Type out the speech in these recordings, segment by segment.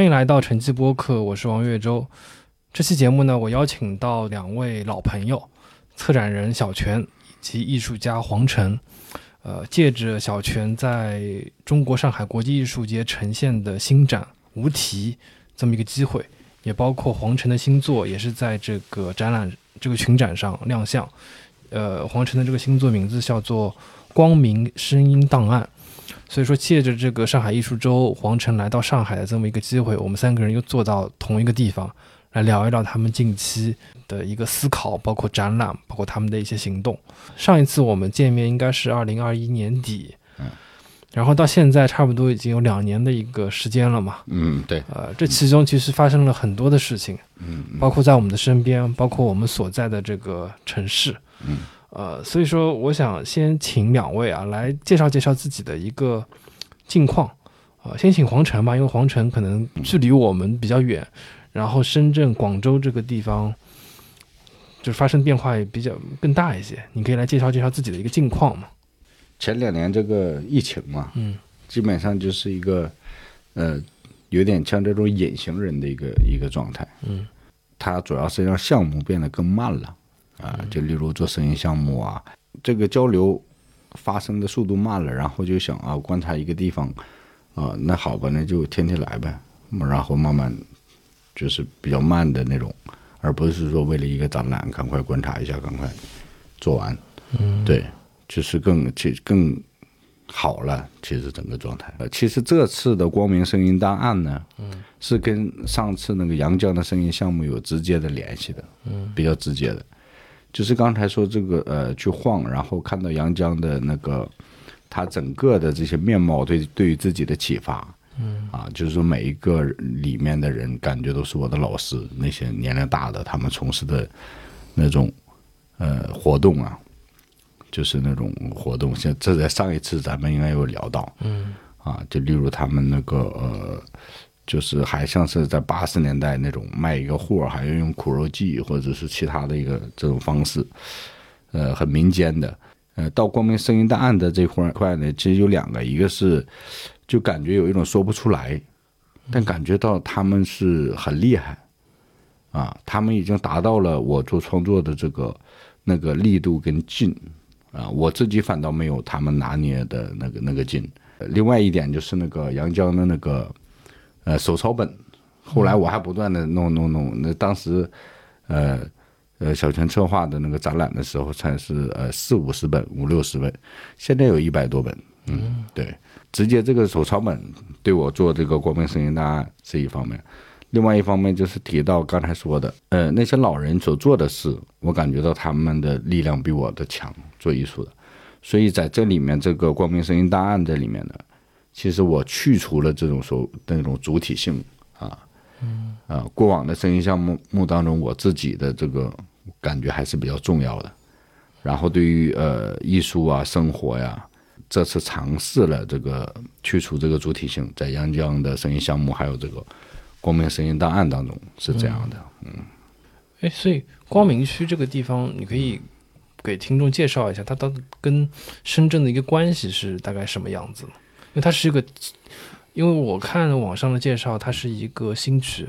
欢迎来到晨记播客，我是王月洲。这期节目呢，我邀请到两位老朋友，策展人小泉以及艺术家黄晨。呃，借着小泉在中国上海国际艺术节呈现的新展《无题》这么一个机会，也包括黄晨的新作，也是在这个展览这个群展上亮相。呃，黄晨的这个新作名字叫做《光明声音档案》。所以说，借着这个上海艺术周，黄晨来到上海的这么一个机会，我们三个人又坐到同一个地方，来聊一聊他们近期的一个思考，包括展览，包括他们的一些行动。上一次我们见面应该是二零二一年底，嗯，然后到现在差不多已经有两年的一个时间了嘛，嗯，对，呃，这其中其实发生了很多的事情，嗯，包括在我们的身边，包括我们所在的这个城市，嗯。呃，所以说，我想先请两位啊来介绍介绍自己的一个近况，啊，先请黄晨吧，因为黄晨可能距离我们比较远，然后深圳、广州这个地方就发生变化也比较更大一些，你可以来介绍介绍自己的一个近况嘛。前两年这个疫情嘛，嗯，基本上就是一个呃，有点像这种隐形人的一个一个状态，嗯，它主要是让项目变得更慢了。啊，就例如做生意项目啊，这个交流发生的速度慢了，然后就想啊，观察一个地方，啊，那好吧，那就天天来呗，然后慢慢就是比较慢的那种，而不是说为了一个展览赶快观察一下，赶快做完，嗯，对，就是更其更好了，其实整个状态。呃，其实这次的光明声音档案呢，嗯，是跟上次那个阳江的声音项目有直接的联系的，嗯，比较直接的。就是刚才说这个呃，去晃，然后看到阳江的那个，他整个的这些面貌对对于自己的启发，嗯。啊，就是说每一个里面的人感觉都是我的老师，那些年龄大的他们从事的那种呃活动啊，就是那种活动，像这在上一次咱们应该有聊到，嗯。啊，就例如他们那个呃。就是还像是在八十年代那种卖一个货，还要用苦肉计或者是其他的一个这种方式，呃，很民间的。呃，到光明声音档案的这块块呢，其实有两个，一个是就感觉有一种说不出来，但感觉到他们是很厉害，啊，他们已经达到了我做创作的这个那个力度跟劲，啊，我自己反倒没有他们拿捏的那个那个劲。另外一点就是那个阳江的那个。呃，手抄本，后来我还不断的弄弄弄。那当时，呃，呃，小泉策划的那个展览的时候，才是呃四五十本、五六十本，现在有一百多本。嗯，对，直接这个手抄本对我做这个光明声音档案是一方面，另外一方面就是提到刚才说的，呃，那些老人所做的事，我感觉到他们的力量比我的强，做艺术的，所以在这里面，这个光明声音档案这里面呢。其实我去除了这种说那种主体性啊，嗯啊，过往的声音项目目当中，我自己的这个感觉还是比较重要的。然后对于呃艺术啊、生活呀，这次尝试了这个去除这个主体性，在阳江的声音项目还有这个光明声音档案当中是这样的。嗯，哎，所以光明区这个地方，你可以给听众介绍一下，它到跟深圳的一个关系是大概什么样子？因为它是一个，因为我看网上的介绍，它是一个新区，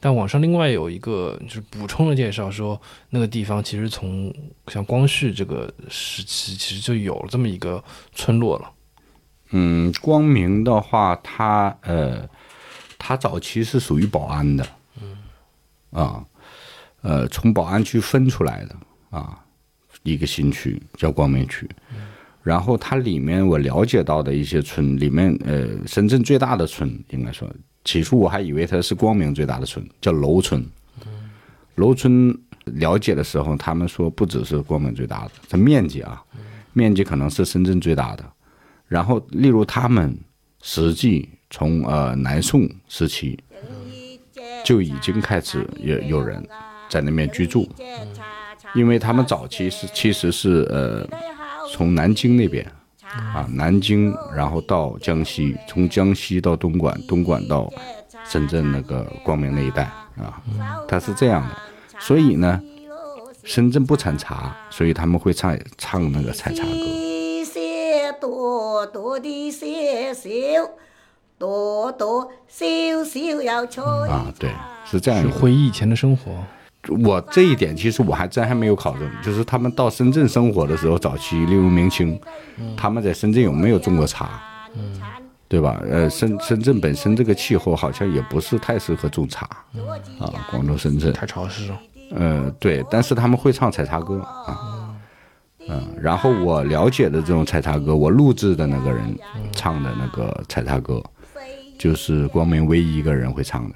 但网上另外有一个就是补充的介绍说，那个地方其实从像光绪这个时期，其实就有了这么一个村落了。嗯，光明的话，它呃，它早期是属于保安的，嗯，啊，呃，从保安区分出来的啊，一个新区叫光明区。然后它里面我了解到的一些村里面，呃，深圳最大的村应该说，起初我还以为它是光明最大的村，叫楼村。楼村了解的时候，他们说不只是光明最大的，这面积啊，面积可能是深圳最大的。然后，例如他们实际从呃南宋时期就已经开始有有人在那边居住，因为他们早期是其实是呃。从南京那边，啊，南京，然后到江西，从江西到东莞，东莞到深圳那个光明那一带，啊，他是这样的。所以呢，深圳不产茶，所以他们会唱唱那个采茶歌。多多少少有吹啊，对，是这样是。回忆以前的生活。我这一点其实我还真还没有考证，就是他们到深圳生活的时候，早期例如明清，他们在深圳有没有种过茶，对吧？呃，深深圳本身这个气候好像也不是太适合种茶啊，广州、深圳，太潮湿了。呃，对，但是他们会唱采茶歌啊，嗯，然后我了解的这种采茶歌，我录制的那个人唱的那个采茶歌，就是光明唯一一个人会唱的。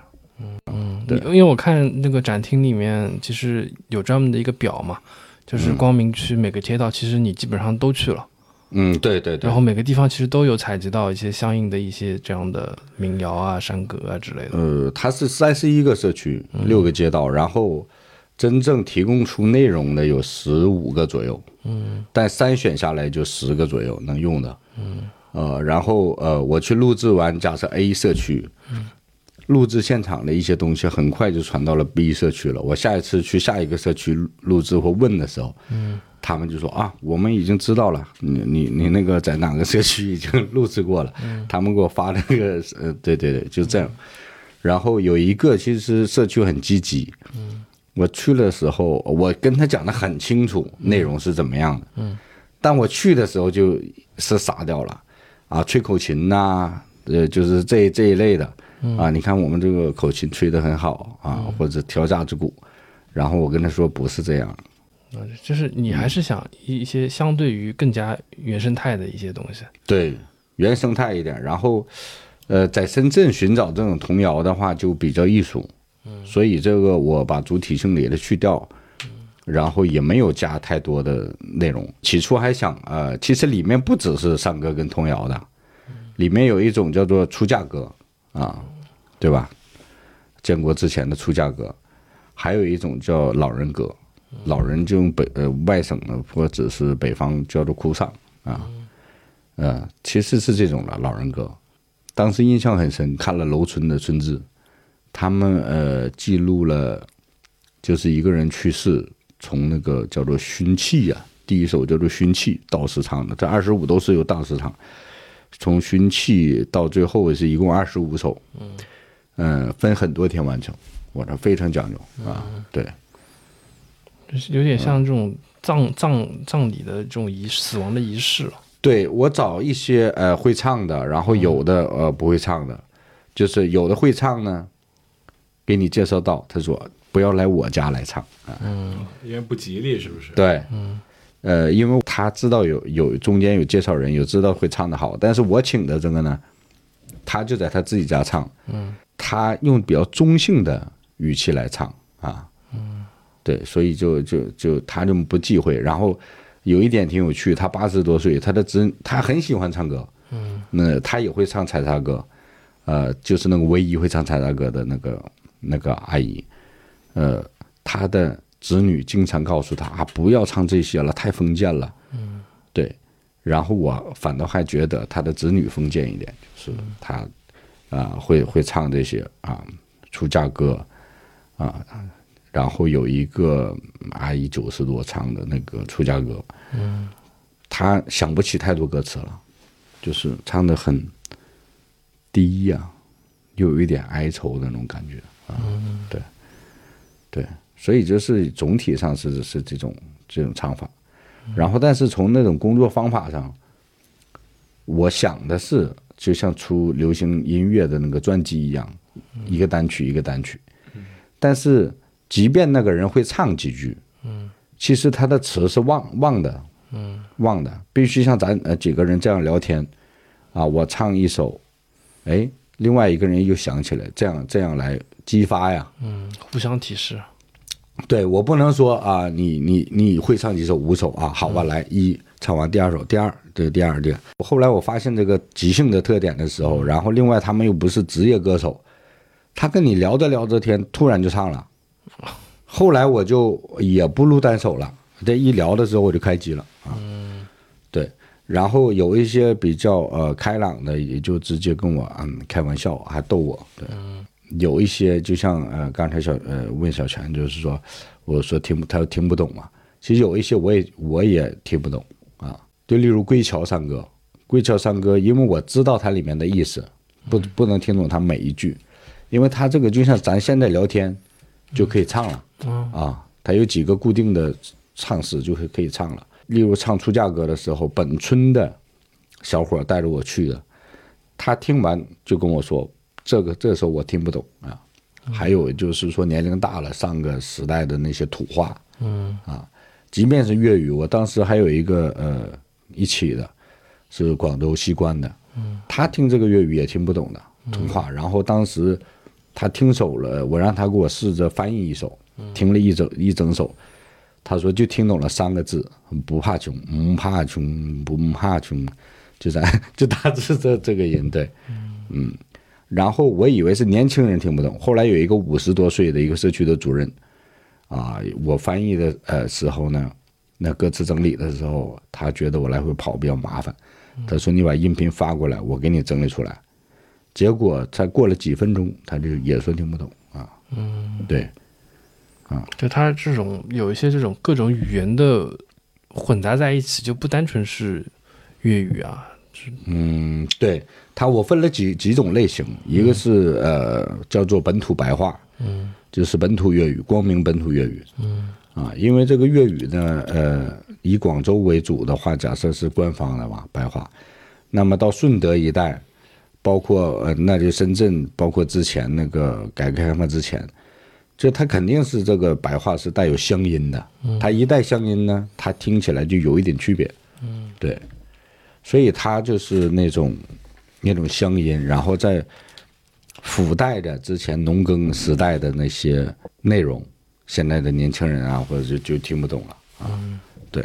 对。因为我看那个展厅里面其实有专门的一个表嘛，就是光明区每个街道，其实你基本上都去了，嗯，对对对。然后。每个地方其实都有采集到一些相应的一些这样的民谣啊、山歌啊之类的。呃，它是三十一个社区，六个街道，然后真正提供出内容的有十五个左右，嗯，但筛选下来就十个左右能用的，嗯，呃，然后呃，我去录制完，假设 A 社区，录制现场的一些东西很快就传到了 B 社区了。我下一次去下一个社区录制或问的时候，嗯，他们就说啊，我们已经知道了，你你你那个在哪个社区已经 录制过了，他们给我发的那个呃，对对对，就这样。然后有一个其实社区很积极，嗯，我去的时候，我跟他讲的很清楚，内容是怎么样的，嗯，但我去的时候就是傻掉了，啊，吹口琴呐、呃，就是这这一类的，啊，你看我们这个口琴吹得很好啊，或者调架子鼓，然后我跟他说不是这样，嗯，就是你还是想一一些相对于更加原生态的一些东西。对，原生态一点。然后，呃，在深圳寻找这种童谣的话，就比较艺术。嗯，所以这个我把主体性给它去掉，然后也没有加太多的内容。起初还想，呃，其实里面不只是山歌跟童谣的，里面有一种叫做出嫁歌啊，对吧？建国之前的出嫁歌，还有一种叫老人歌，老人就用北呃外省的或者是北方叫做哭丧啊。呃，其实是这种的老人歌。当时印象很深，看了楼村的村志，他们呃记录了，就是一个人去世，从那个叫做熏气呀、第一首叫做熏气，道士唱的，这二十五都是由道士唱，从熏气到最后是一共二十五首，嗯、分很多天完成，我这非常讲究啊，对。就是有点像这种葬葬葬礼的这种仪死亡的仪式。了。对我找一些呃会唱的，然后有的呃不会唱的，就是有的会唱呢，给你介绍到，他说不要来我家来唱啊，因为不吉利，是不是？对，呃，因为他知道有有中间有介绍人，有知道会唱的好，但是我请的这个呢，他就在他自己家唱，嗯，他用比较中性的语气来唱啊，嗯，对，所以就就就他就不忌讳，然后有一点挺有趣，他八十多岁，他的侄他很喜欢唱歌，嗯，那他也会唱采茶歌，呃，就是那个唯一会唱采茶歌的那个那个阿姨，呃，他的子女经常告诉他啊，不要唱这些了，太封建了。嗯，对。然后我反倒还觉得他的子女封建一点，就是他啊、会会唱这些啊出嫁歌啊，然后有一个阿姨九十多唱的那个出嫁歌，嗯，他想不起太多歌词了，就是唱的很低呀、又有一点哀愁的那种感觉啊，对。对，所以就是总体上是是这种这种唱法，然后但是从那种工作方法上，我想的是就像出流行音乐的那个专辑一样，一个单曲一个单曲，但是即便那个人会唱几句，嗯，其实他的词是忘忘的，嗯，忘的，必须像咱呃几个人这样聊天，啊，我唱一首，哎，另外一个人又想起来，这样这样来激发呀，嗯，互相提示。对我不能说啊，你你你会唱几首五首啊？好吧，来一唱完第二首，第二对第二对。后来我发现这个即兴的特点的时候，然后另外他们又不是职业歌手，他跟你聊着聊着天，突然就唱了。后来我就也不录单手了，这一聊的时候我就开机了啊。对，然后有一些比较呃开朗的，也就直接跟我嗯开玩笑，还逗我。对，有一些就像呃刚才小呃问小泉，就是说我说听不他听不懂嘛，其实有一些我也我也听不懂啊。就例如《归桥山歌》，《归桥山歌》，因为我知道它里面的意思，不不能听懂他每一句，因为他这个就像咱现在聊天就可以唱了嗯。啊，他有几个固定的唱词就可以唱了。例如唱出嫁歌的时候，本村的小伙带着我去的，他听完就跟我说，这个这时候我听不懂啊。还有就是说年龄大了，上个时代的那些土话，嗯。啊，即便是粤语，我当时还有一个呃一起的，是广州西关的，嗯，他听这个粤语也听不懂的土话，然后当时他听熟了，我让他给我试着翻译一首，听了一整一整首，他说就听懂了三个字，不怕穷，不怕穷，不怕穷，就咱 就大致这这个音，对，嗯，然后我以为是年轻人听不懂，后来有一个五十多岁的一个社区的主任，啊，我翻译的呃时候呢，那歌词整理的时候，他觉得我来回跑比较麻烦，他说你把音频发过来，我给你整理出来。结果才过了几分钟，他就也说听不懂啊。嗯，对，啊就他这种有一些这种各种语言的混杂在一起，就不单纯是粤语啊，嗯，对它，我分了几几种类型，一个是呃叫做本土白话，嗯，就是本土粤语，光明本土粤语，嗯，啊，因为这个粤语呢，呃，以广州为主的话，假设是官方的嘛，白话，那么到顺德一带，包括呃，那就深圳，包括之前那个改革开放之前，就它肯定是这个白话是带有乡音的，它一带乡音呢，它听起来就有一点区别，嗯，对。所以它就是那种那种乡音，然后再附带着之前农耕时代的那些内容，现在的年轻人啊，或者就就听不懂了啊。对，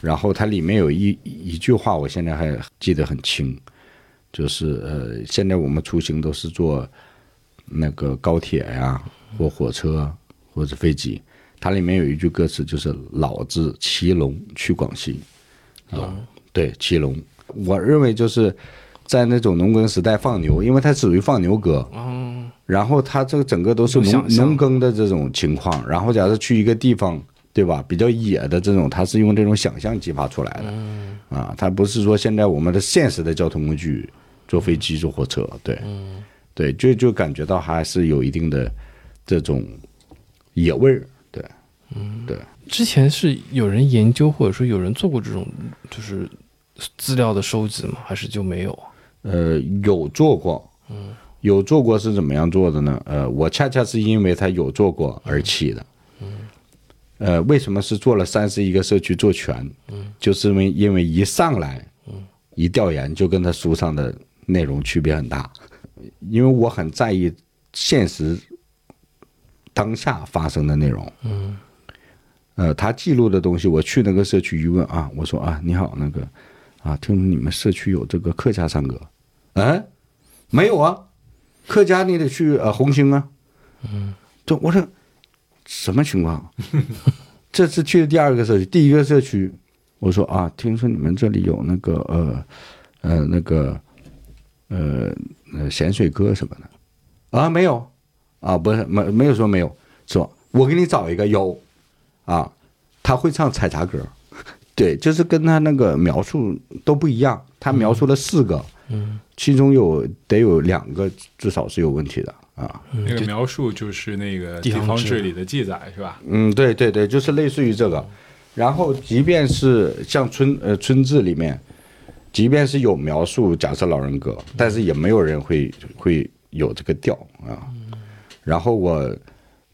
然后它里面有一一句话，我现在还记得很清，就是呃，现在我们出行都是坐那个高铁呀，或火车或者飞机，它里面有一句歌词，就是“老子骑龙去广西”，啊，对，骑龙。我认为就是在那种农耕时代放牛，因为它属于放牛歌，嗯然后它这个整个都是农农耕的这种情况，然后假设去一个地方，对吧？比较野的这种，它是用这种想象激发出来的，啊，它不是说现在我们的现实的交通工具，坐飞机、坐火车，对，对，就就感觉到还是有一定的这种野味儿，对，对。之前是有人研究或者说有人做过这种就是资料的收集吗？还是就没有？呃，有做过，嗯，有做过是怎么样做的呢？呃，我恰恰是因为他有做过而起的，嗯，呃，为什么是做了三十一个社区做全？嗯，就是因为因为一上来，嗯，一调研就跟他书上的内容区别很大，因为我很在意现实当下发生的内容，嗯，呃，他记录的东西，我去那个社区一问啊，我说啊，你好，那个啊，听说你们社区有这个客家山歌，嗯，没有啊，客家你得去呃红星啊，嗯，这，我说什么情况？这次去的第二个社区，第一个社区，我说啊，听说你们这里有那个呃呃那个呃呃咸水歌什么的，啊，没有，啊，不是没没有说没有，说我给你找一个有，啊，他会唱采茶歌，对，就是跟他那个描述都不一样，他描述了四个，嗯，其中有得有两个至少是有问题的啊，那个描述就是那个地地方志里的记载是吧？嗯，对对对，就是类似于这个。然后，即便是像村呃村志里面，即便是有描述假设老人歌，但是也没有人会会有这个调啊。然后我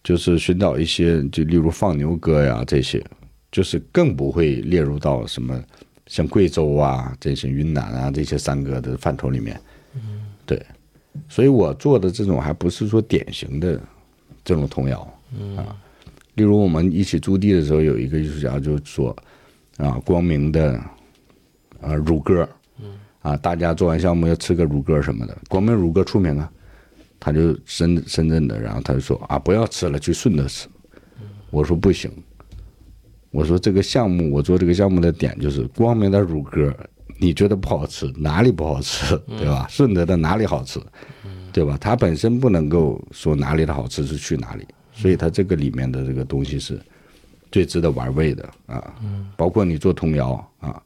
就是寻找一些，就例如放牛歌呀这些，就是更不会列入到什么像贵州啊这些云南啊这些山歌的范畴里面。对，所以我做的这种还不是说典型的这种童谣啊。例如我们一起驻地的时候，有一个艺术家就说啊，光明的啊乳鸽，啊，大家做完项目要吃个乳鸽什么的，光明乳鸽出名啊。他就深深圳的，然后他就说啊，不要吃了，去顺德吃。我说不行，我说这个项目，我做这个项目的点就是光明的乳鸽，你觉得不好吃，哪里不好吃，对吧？顺德的哪里好吃，对吧？它本身不能够说哪里的好吃是去哪里，所以它这个里面的这个东西是最值得玩味的啊。包括你做童谣啊，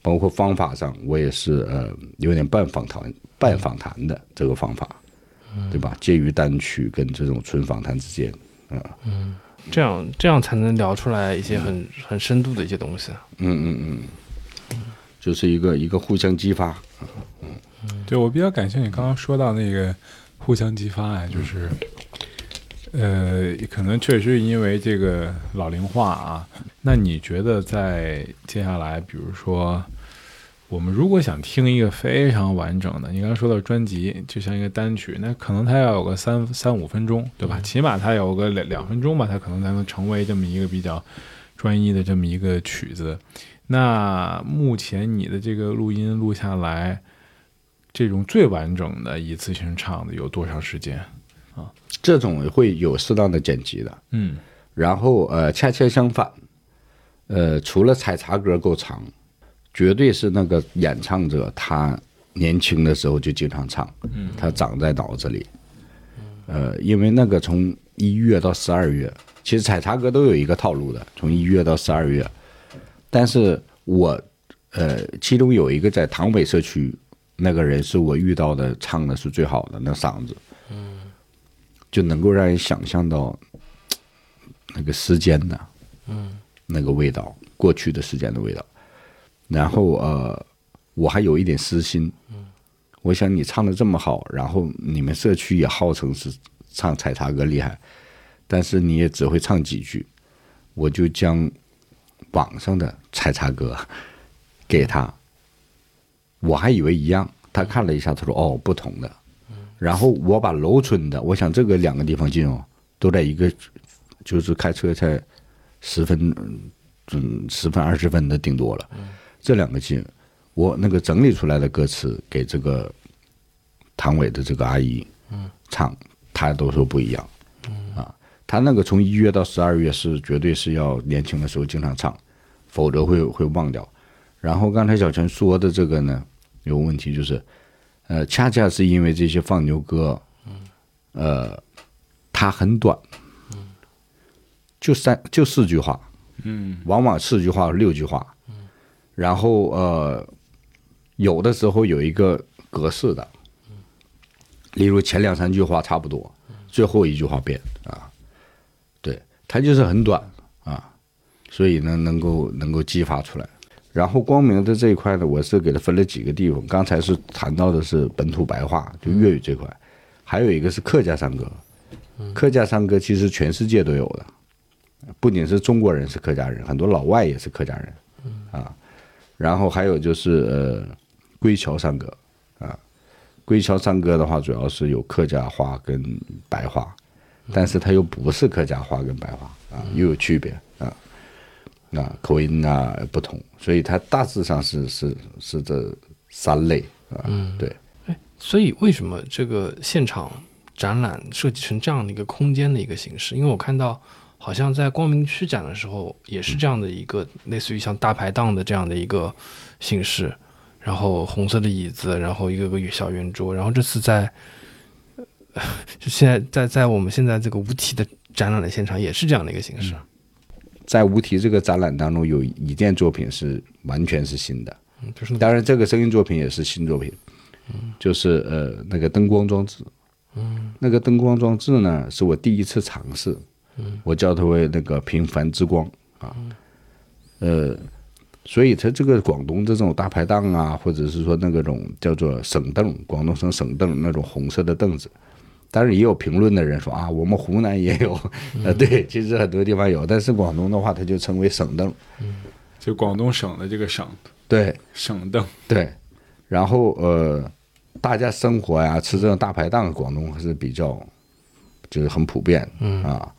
包包括方法上，我也是呃有点半访谈半访谈的这个方法，对吧？介于单曲跟这种纯访谈之间，这样这样才能聊出来一些很很深度的一些东西。嗯嗯嗯，就是一个一个互相激发，嗯对我比较感兴趣，刚刚说到那个互相激发啊，就是，呃，可能确实因为这个老龄化啊。那你觉得在接下来，比如说，我们如果想听一个非常完整的，你刚刚说到专辑，就像一个单曲，那可能它要有个三三五分钟，对吧？起码它有个两两分钟吧，它可能才能成为这么一个比较专一的这么一个曲子。那目前你的这个录音录下来，这种最完整的一次性唱的有多长时间啊？这种会有适当的剪辑的。嗯然后呃，恰恰相反，呃，除了采茶歌够长，绝对是那个演唱者他年轻的时候就经常唱，他长在脑子里。呃，因为那个从一月到十二月，其实采茶歌都有一个套路的，从一月到十二月。但是我呃，其中有一个在唐北社区，那个人是我遇到的唱的是最好的，那嗓子，就能够让人想象到那个时间的，嗯，那个味道，过去的时间的味道。然后呃，我还有一点私心，嗯，我想你唱的这么好，然后你们社区也号称是唱采茶歌厉害，但是你也只会唱几句，我就将网上的采茶歌给他，我还以为一样，他看了一下，他说哦，不同的。然后我把楼村的，我想这个两个地方近哦，都在一个，就是开车才十分，嗯，十分二十分的顶多了。这两个劲，我那个整理出来的歌词给这个唐伟的这个阿姨，唱，她都说不一样。啊，她那个从一月到十二月是绝对是要年轻的时候经常唱，否则会会忘掉。然后刚才小陈说的这个呢，有问题就是，呃，恰恰是因为这些放牛歌，呃，它很短，就三就四句话，嗯往往四句话六句话，然后呃，有的时候有一个格式的，例如前两三句话差不多，最后一句话变啊，对，它就是很短啊，所以呢，能够能够激发出来。然后光明的这一块呢，我是给它分了几个地方。刚才是谈到的是本土白话，就粤语这块，还有一个是客家山歌。客家山歌其实全世界都有的，不仅是中国人是客家人，很多老外也是客家人啊。然后还有就是呃归侨山歌啊，归侨山歌的话，主要是有客家话跟白话，但是它又不是客家话跟白话啊，又有区别啊。啊，口音啊不同，所以它大致上是是是这三类啊。嗯，对，所以为什么这个现场展览设计成这样的一个空间的一个形式？因为我看到好像在光明区展的时候也是这样的一个类似于像大排档的这样的一个形式，然后红色的椅子，然后一个个小圆桌，然后这次在现在在在我们现在这个无题的展览的现场也是这样的一个形式。在无题这个展览当中，有一件作品是完全是新的，当然这个声音作品也是新作品，就是呃那个灯光装置，嗯，那个灯光装置呢是我第一次尝试，嗯，我叫它为那个平凡之光啊，呃，所以它这个广东这种大排档啊，或者是说那个种叫做省凳，广东省省凳那种红色的凳子。当然也有评论的人说啊，我们湖南也有，呃，对，其实很多地方有，但是广东的话，它就称为省凳，就广东省的这个省对，省凳，对，然后呃，大家生活呀，吃这种大排档，广东还是比较就是很普遍，嗯。啊，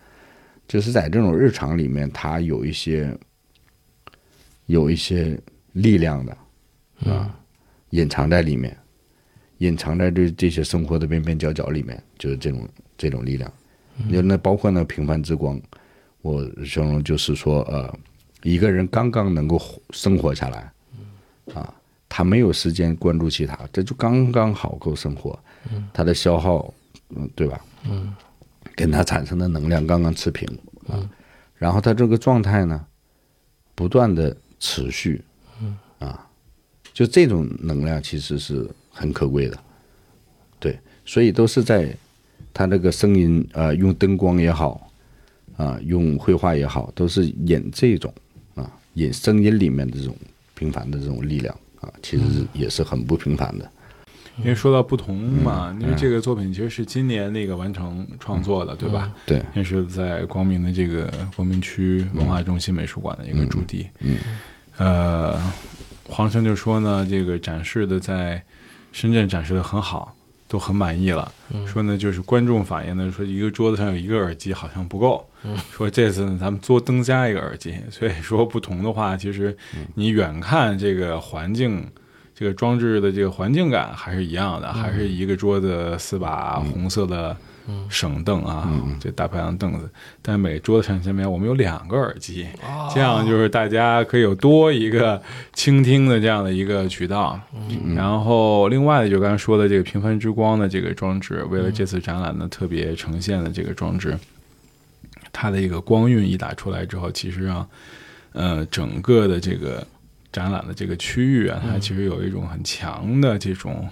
就是在这种日常里面，它有一些有一些力量的啊，隐藏在里面，隐藏在这这些生活的边边角角里面，就是这种这种力量。就那包括那平凡之光，我形容就是说，呃，一个人刚刚能够活生活下来，啊，他没有时间关注其他，这就刚刚好够生活。他的消耗，嗯，对吧？嗯，跟他产生的能量刚刚持平啊。然后他这个状态呢，不断的持续，嗯啊，就这种能量其实是很可贵的，对，所以都是在他这个声音呃，用灯光也好啊，用绘画也好，都是引这种啊，引声音里面的这种平凡的这种力量啊，其实也是很不平凡的。因为说到不同嘛，因为这个作品其实是今年那个完成创作的，对吧？对，也是在光明的这个光明区文化中心美术馆的一个驻地。嗯，呃，黄生就说呢，这个展示的在深圳展示的很好，都很满意了。说呢，就是观众反映呢，说一个桌子上有一个耳机好像不够。说这次呢，咱们多增加一个耳机。所以说不同的话，其实你远看这个环境。这个装置的这个环境感还是一样的，还是一个桌子四把红色的省凳啊，这大排档凳子。但每桌子上下面我们有两个耳机，这样就是大家可以有多一个倾听的这样的一个渠道。然后另外的就刚才说的这个平凡之光的这个装置，为了这次展览呢特别呈现的这个装置，它的一个光晕一打出来之后，其实让呃整个的这个。展览的这个区域啊，它其实有一种很强的这种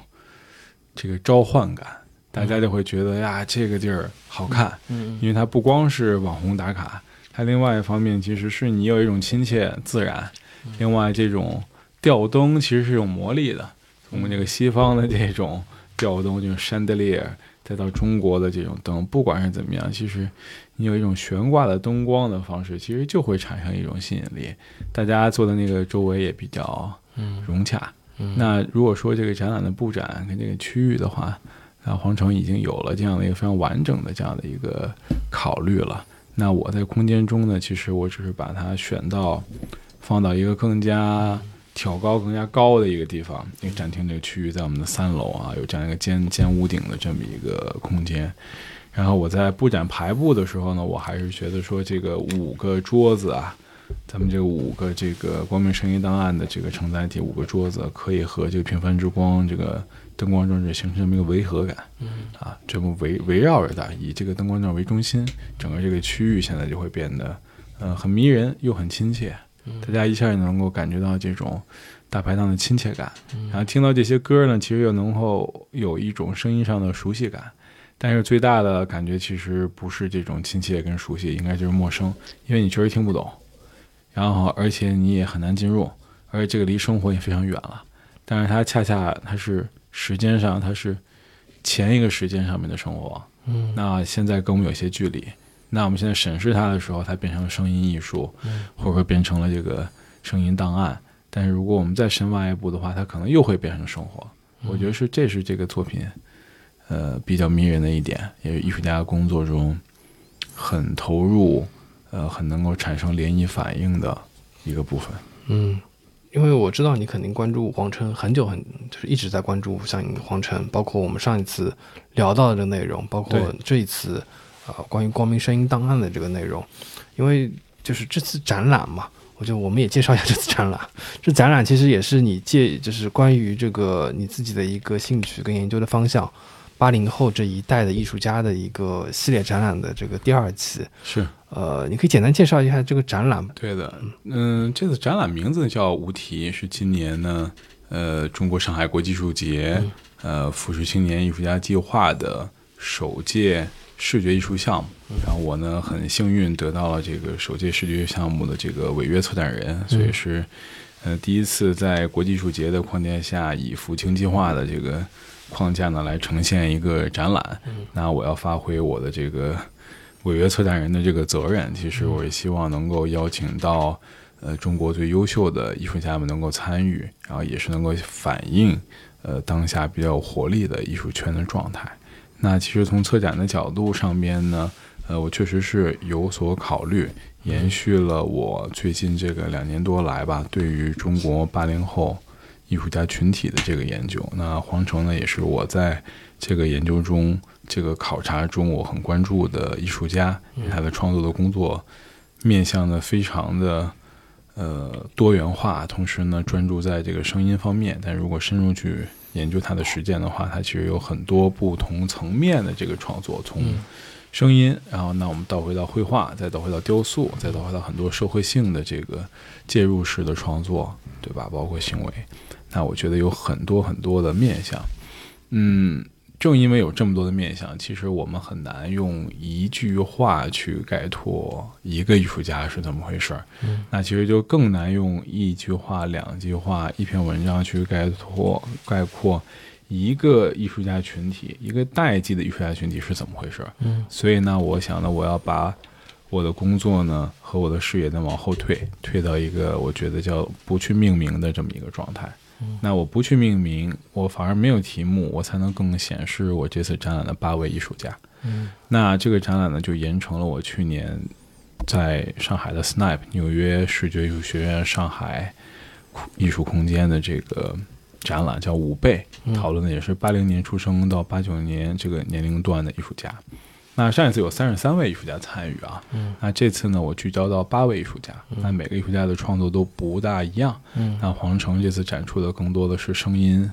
这个召唤感，大家就会觉得呀，这个地儿好看，嗯，因为它不光是网红打卡，它另外一方面其实是你有一种亲切自然，另外这种吊灯其实是有魔力的，从这个西方的这种吊灯就是 chandelier，再到中国的这种灯，不管是怎么样，其实。你有一种悬挂的灯光的方式，其实就会产生一种吸引力。大家坐的那个周围也比较融洽。那如果说这个展览的布展跟这个区域的话，那皇城已经有了这样的一个非常完整的这样的一个考虑了。那我在空间中呢，其实我只是把它选到放到一个更加挑高、更加高的一个地方。因为展厅这个区域在我们的三楼啊，有这样一个尖尖屋顶的这么一个空间。然后我在布展排布的时候呢，我还是觉得说这个五个桌子啊，咱们这五个这个光明声音档案的这个承载体五个桌子，可以和这个平凡之光这个灯光装置形成这么一个违和感。嗯，啊，这么围围绕着的，以这个灯光罩为中心，整个这个区域现在就会变得，呃，很迷人又很亲切。大家一下就能够感觉到这种大排档的亲切感，然后听到这些歌呢，其实又能够有一种声音上的熟悉感。但是最大的感觉其实不是这种亲切跟熟悉，应该就是陌生，因为你确实听不懂，然后而且你也很难进入，而且这个离生活也非常远了。但是它恰恰它是时间上它是前一个时间上面的生活，嗯，那现在跟我们有些距离，那我们现在审视它的时候，它变成了声音艺术，或者说变成了这个声音档案。但是如果我们再深挖一步的话，它可能又会变成生活。我觉得是这是这个作品。呃，比较迷人的一点，也是艺术家工作中很投入，呃，很能够产生涟漪反应的一个部分。嗯，因为我知道你肯定关注黄城很久，很就是一直在关注像黄城，包括我们上一次聊到的内容，包括这一次呃关于光明声音档案的这个内容。因为就是这次展览嘛，我觉得我们也介绍一下这次展览。这展览其实也是你介，就是关于这个你自己的一个兴趣跟研究的方向。八零后这一代的艺术家的一个系列展览的这个第二期是，呃，你可以简单介绍一下这个展览。对的，嗯，这次展览名字叫无题，是今年呢，呃，中国上海国际艺术节，呃，富士青年艺术家计划的首届视觉艺术项目。然后我呢，很幸运得到了这个首届视觉项目的这个违约策展人，所以是，呃，第一次在国际艺术节的框架下，以福清计划的这个。框架呢，来呈现一个展览。那我要发挥我的这个违约策展人的这个责任。其实我也希望能够邀请到呃中国最优秀的艺术家们能够参与，然后也是能够反映呃当下比较有活力的艺术圈的状态。那其实从策展的角度上边呢，呃，我确实是有所考虑，延续了我最近这个两年多来吧，对于中国八零后。艺术家群体的这个研究，那黄成呢，也是我在这个研究中、这个考察中，我很关注的艺术家。他的创作的工作面向的非常的呃多元化，同时呢，专注在这个声音方面。但如果深入去研究他的实践的话，他其实有很多不同层面的这个创作，从声音，然后那我们倒回到绘画，再倒回到雕塑，再倒回到很多社会性的这个介入式的创作，对吧？包括行为。那我觉得有很多很多的面向。嗯，正因为有这么多的面相，其实我们很难用一句话去概括一个艺术家是怎么回事儿。嗯，那其实就更难用一句话、两句话、一篇文章去概括概括一个艺术家群体、一个代际的艺术家群体是怎么回事儿。嗯，所以呢，我想呢，我要把我的工作呢和我的视野呢往后退，退到一个我觉得叫不去命名的这么一个状态。那我不去命名，我反而没有题目，我才能更显示我这次展览的八位艺术家。嗯，那这个展览呢，就延承了我去年在上海的 Snipe 纽约视觉艺术学院上海艺术空间的这个展览，叫五倍，讨论的也是八零年出生到八九年这个年龄段的艺术家。那上一次有三十三位艺术家参与啊，嗯，那这次呢，我聚焦到八位艺术家，那每个艺术家的创作都不大一样，嗯。那黄成这次展出的更多的是声音，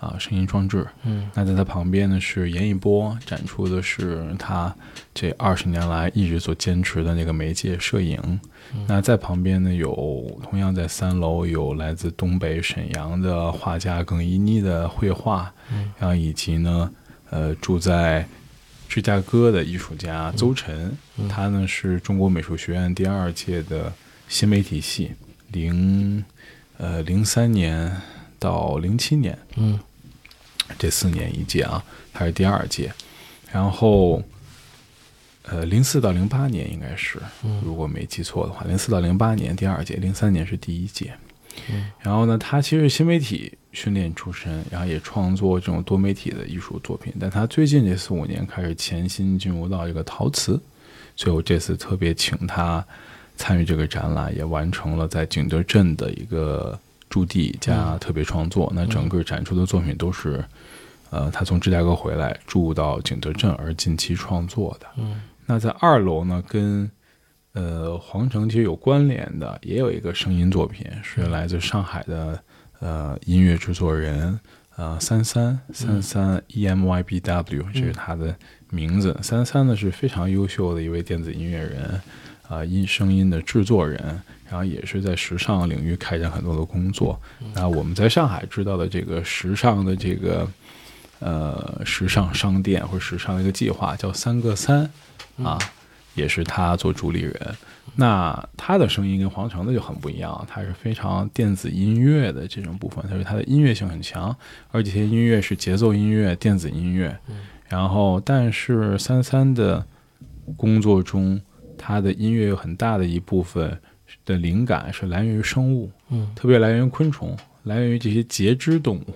啊，声音装置，嗯。那在他旁边呢是严一波，展出的是他这二十年来一直所坚持的那个媒介摄影。那在旁边呢有同样在三楼有来自东北沈阳的画家耿一妮的绘画，然后以及呢呃住在芝加哥的艺术家邹晨，他呢是中国美术学院第二届的新媒体系，零呃零三年到零七年，嗯。这四年一届啊，他是第二届，然后呃零四到零八年应该是，如果没记错的话，零四到零八年第二届，零三年是第一届。然后呢，他其实是新媒体训练出身，然后也创作这种多媒体的艺术作品，但他最近这四五年开始潜心进入到这个陶瓷，所以我这次特别请他参与这个展览，也完成了在景德镇的一个驻地加特别创作。那整个展出的作品都是，呃，他从芝加哥回来住到景德镇而近期创作的。嗯那在二楼呢，跟呃皇城其实有关联的，也有一个声音作品，是来自上海的呃音乐制作人呃三三三三 E M Y B W，这是他的名字。三三呢是非常优秀的一位电子音乐人，啊、音声音的制作人，然后也是在时尚领域开展很多的工作。那我们在上海知道的这个时尚的这个呃时尚商店或者时尚的一个计划叫三个三啊，也是他做主理人。那他的声音跟黄成的就很不一样，他是非常电子音乐的这种部分，他说他的音乐性很强，而且这些音乐是节奏音乐、电子音乐。然后，但是三三的工作中，他的音乐有很大的一部分的灵感是来源于生物，嗯特别来源于昆虫，来源于这些节肢动物。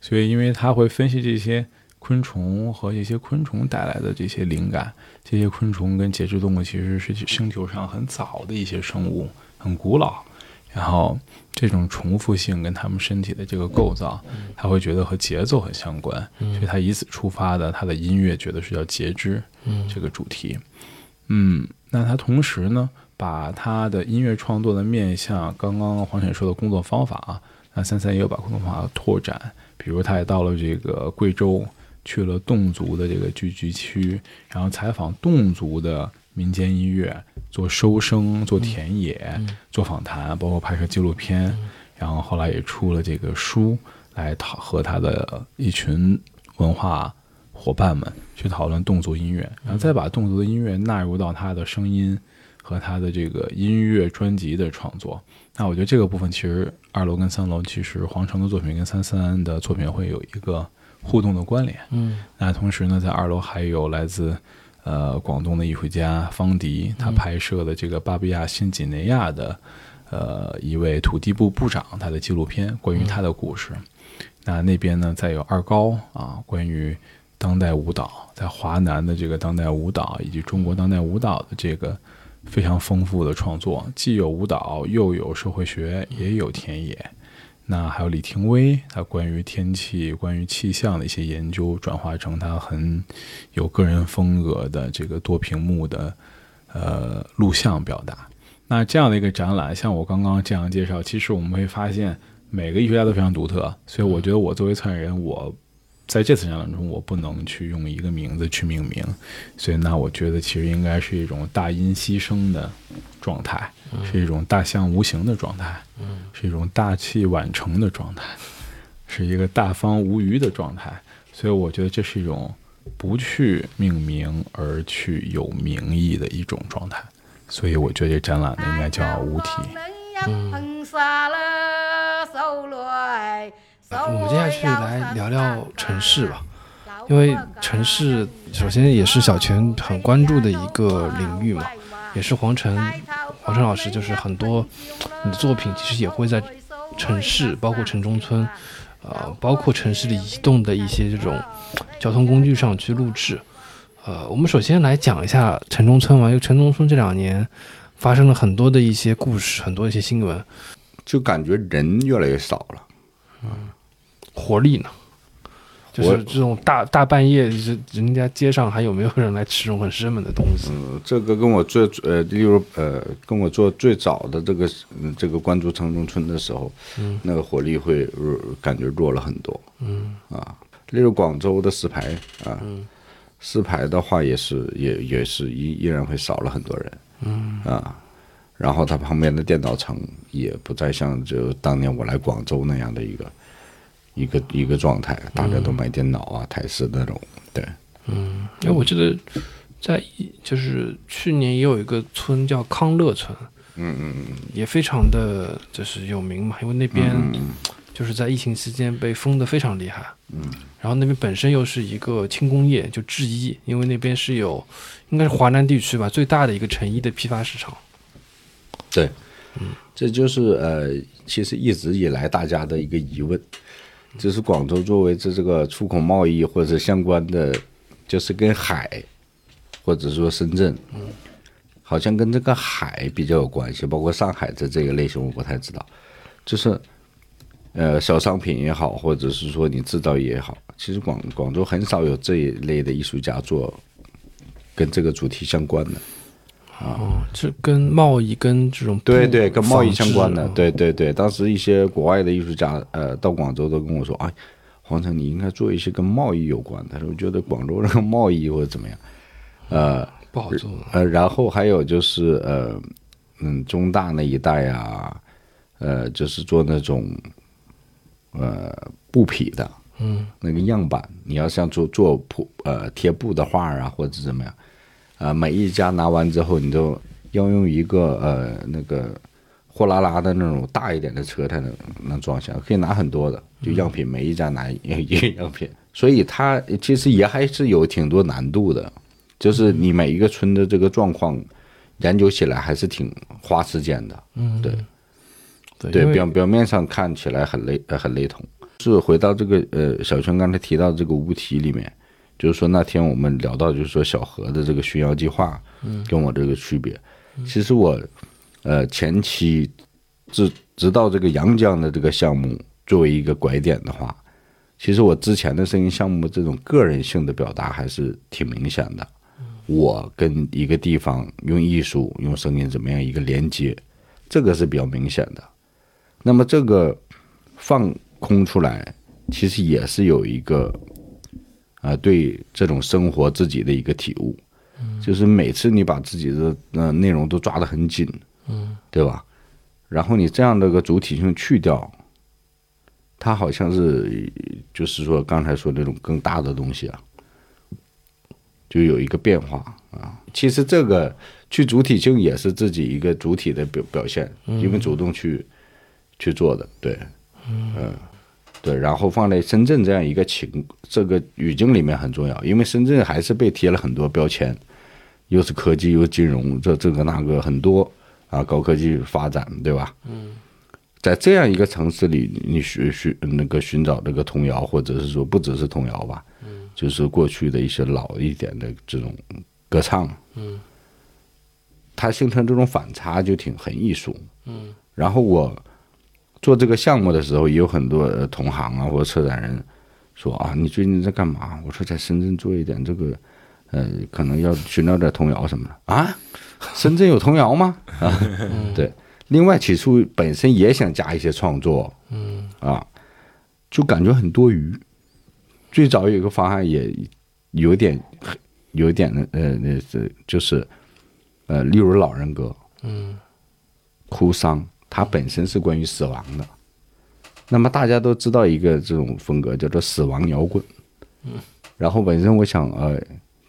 所以，因为他会分析这些昆虫和这些昆虫带来的这些灵感，这些昆虫跟节肢动物其实是星球上很早的一些生物，很古老。然后这种重复性跟他们身体的这个构造，他会觉得和节奏很相关，所以他以此出发的他的音乐觉得是叫节肢嗯这个主题。嗯，那他同时呢，把他的音乐创作的面向，刚刚黄晨说的工作方法啊，那三三也有把工作方法拓展，比如他也到了这个贵州，去了侗族的这个聚居区，然后采访侗族的民间音乐，做收声、做田野、做访谈，包括拍摄纪录片，然后后来也出了这个书，来讨和他的一群文化伙伴们去讨论侗族音乐，然后再把侗族的音乐纳入到他的声音和他的这个音乐专辑的创作。那我觉得这个部分其实二楼跟三楼其实黄成的作品跟三三的作品会有一个互动的关联。嗯那同时呢，在二楼还有来自呃广东的艺术家方迪，他拍摄的这个巴布亚新几内亚的呃一位土地部部长他的纪录片，关于他的故事。那那边呢，再有二高啊，关于当代舞蹈在华南的这个当代舞蹈以及中国当代舞蹈的这个非常丰富的创作，既有舞蹈，又有社会学，也有田野。那还有李廷威，他关于天气、关于气象的一些研究，转化成他很有个人风格的这个多屏幕的呃录像表达。那这样的一个展览，像我刚刚这样介绍，其实我们会发现每个艺术家都非常独特，所以我觉得我作为策展人，我在这次展览中，我不能去用一个名字去命名，所以那我觉得其实应该是一种大音希声的状态，是一种大象无形的状态，是一种大器晚成的状态。是一个大方无余的状态，所以我觉得这是一种不去命名而去有名义的一种状态，所以我觉得这展览呢应该叫无题。嗯。我们接下去来聊聊城市吧，因为城市首先也是小泉很关注的一个领域嘛，也是黄晨黄晨老师就是很多你的作品其实也会在城市，包括城中村，呃，包括城市里移动的一些这种交通工具上去录制。呃，我们首先来讲一下城中村嘛，因为城中村这两年发生了很多的一些故事，很多一些新闻，就感觉人越来越少了。嗯活力呢？就是这种大大半夜，人人家街上还有没有人来吃这种很生猛的东西？嗯，这个跟我最呃，例如呃，跟我做最早的这个嗯这个关注城中村的时候，嗯那个火力会呃感觉弱了很多嗯啊。例如广州的石牌啊，嗯石牌的话也是也也是依依然会少了很多人嗯啊。然后它旁边的电脑城也不再像就当年我来广州那样的一个一个一个状态，大家都买电脑啊、台式那种，对。嗯，因为我记得在一就是去年也有一个村叫康乐村，嗯嗯嗯也非常的就是有名嘛，因为那边就是在疫情期间被封的非常厉害。嗯，然后那边本身又是一个轻工业，就制衣，因为那边是有应该是华南地区吧最大的一个成衣的批发市场。对，嗯这就是呃，其实一直以来大家的一个疑问，就是广州作为这这个出口贸易或者相关的，就是跟海，或者说深圳，好像跟这个海比较有关系，包括上海的这个类型我不太知道，就是呃小商品也好，或者是说你制造业也好，其实广广州很少有这一类的艺术家做跟这个主题相关的。哦，这跟贸易跟这种布对对，跟贸易相关的，对对对。当时一些国外的艺术家，呃，到广州都跟我说，哎，黄成，你应该做一些跟贸易有关的。我觉得广州这个贸易或者怎么样，呃不好做。呃，然后还有就是呃，嗯，中大那一带啊，呃，就是做那种呃布匹的，嗯那个样板，你要像做做布呃贴布的画啊，或者怎么样，啊，每一家拿完之后，你就要用一个呃那个货拉拉的那种大一点的车才能能装下，可以拿很多的，就样品，每一家拿一一个样品，所以它其实也还是有挺多难度的，就是你每一个村的这个状况研究起来还是挺花时间的，嗯，对对表表面上看起来很雷呃很雷同。是回到这个呃小泉刚才提到这个无题里面，就是说那天我们聊到就是说小何的这个巡游计划，跟我这个区别，其实我呃前期直直到这个阳江的这个项目作为一个拐点的话，其实我之前的声音项目这种个人性的表达还是挺明显的。我跟一个地方用艺术、用声音怎么样一个连接，这个是比较明显的。那么这个放空出来，其实也是有一个啊、对这种生活自己的一个体悟，就是每次你把自己的呃内容都抓得很紧，嗯，对吧？然后你这样的一个主体性去掉，它好像是就是说刚才说那种更大的东西啊，就有一个变化啊。其实这个去主体性也是自己一个主体的表表现，因为主动去去做的，对，嗯，对。然后放在深圳这样一个情这个语境里面很重要，因为深圳还是被贴了很多标签，又是科技又是金融，这这个那个很多啊，高科技发展，对吧？嗯。在这样一个城市里，你寻寻那个寻找这个童谣，或者是说不只是童谣吧，嗯，就是过去的一些老一点的这种歌唱，嗯，它形成这种反差就挺很艺术，嗯。然后我做这个项目的时候，也有很多呃同行啊或者策展人说啊，你最近在干嘛？我说在深圳做一点这个，呃，可能要寻找点童谣什么的啊。深圳有童谣吗？啊，对。另外，起初本身也想加一些创作，嗯啊，就感觉很多余。最早有一个方案也有点有点呃那是就是呃，例如老人歌，嗯哭丧，它本身是关于死亡的，那么大家都知道一个这种风格叫做死亡摇滚。嗯。然后本身我想呃，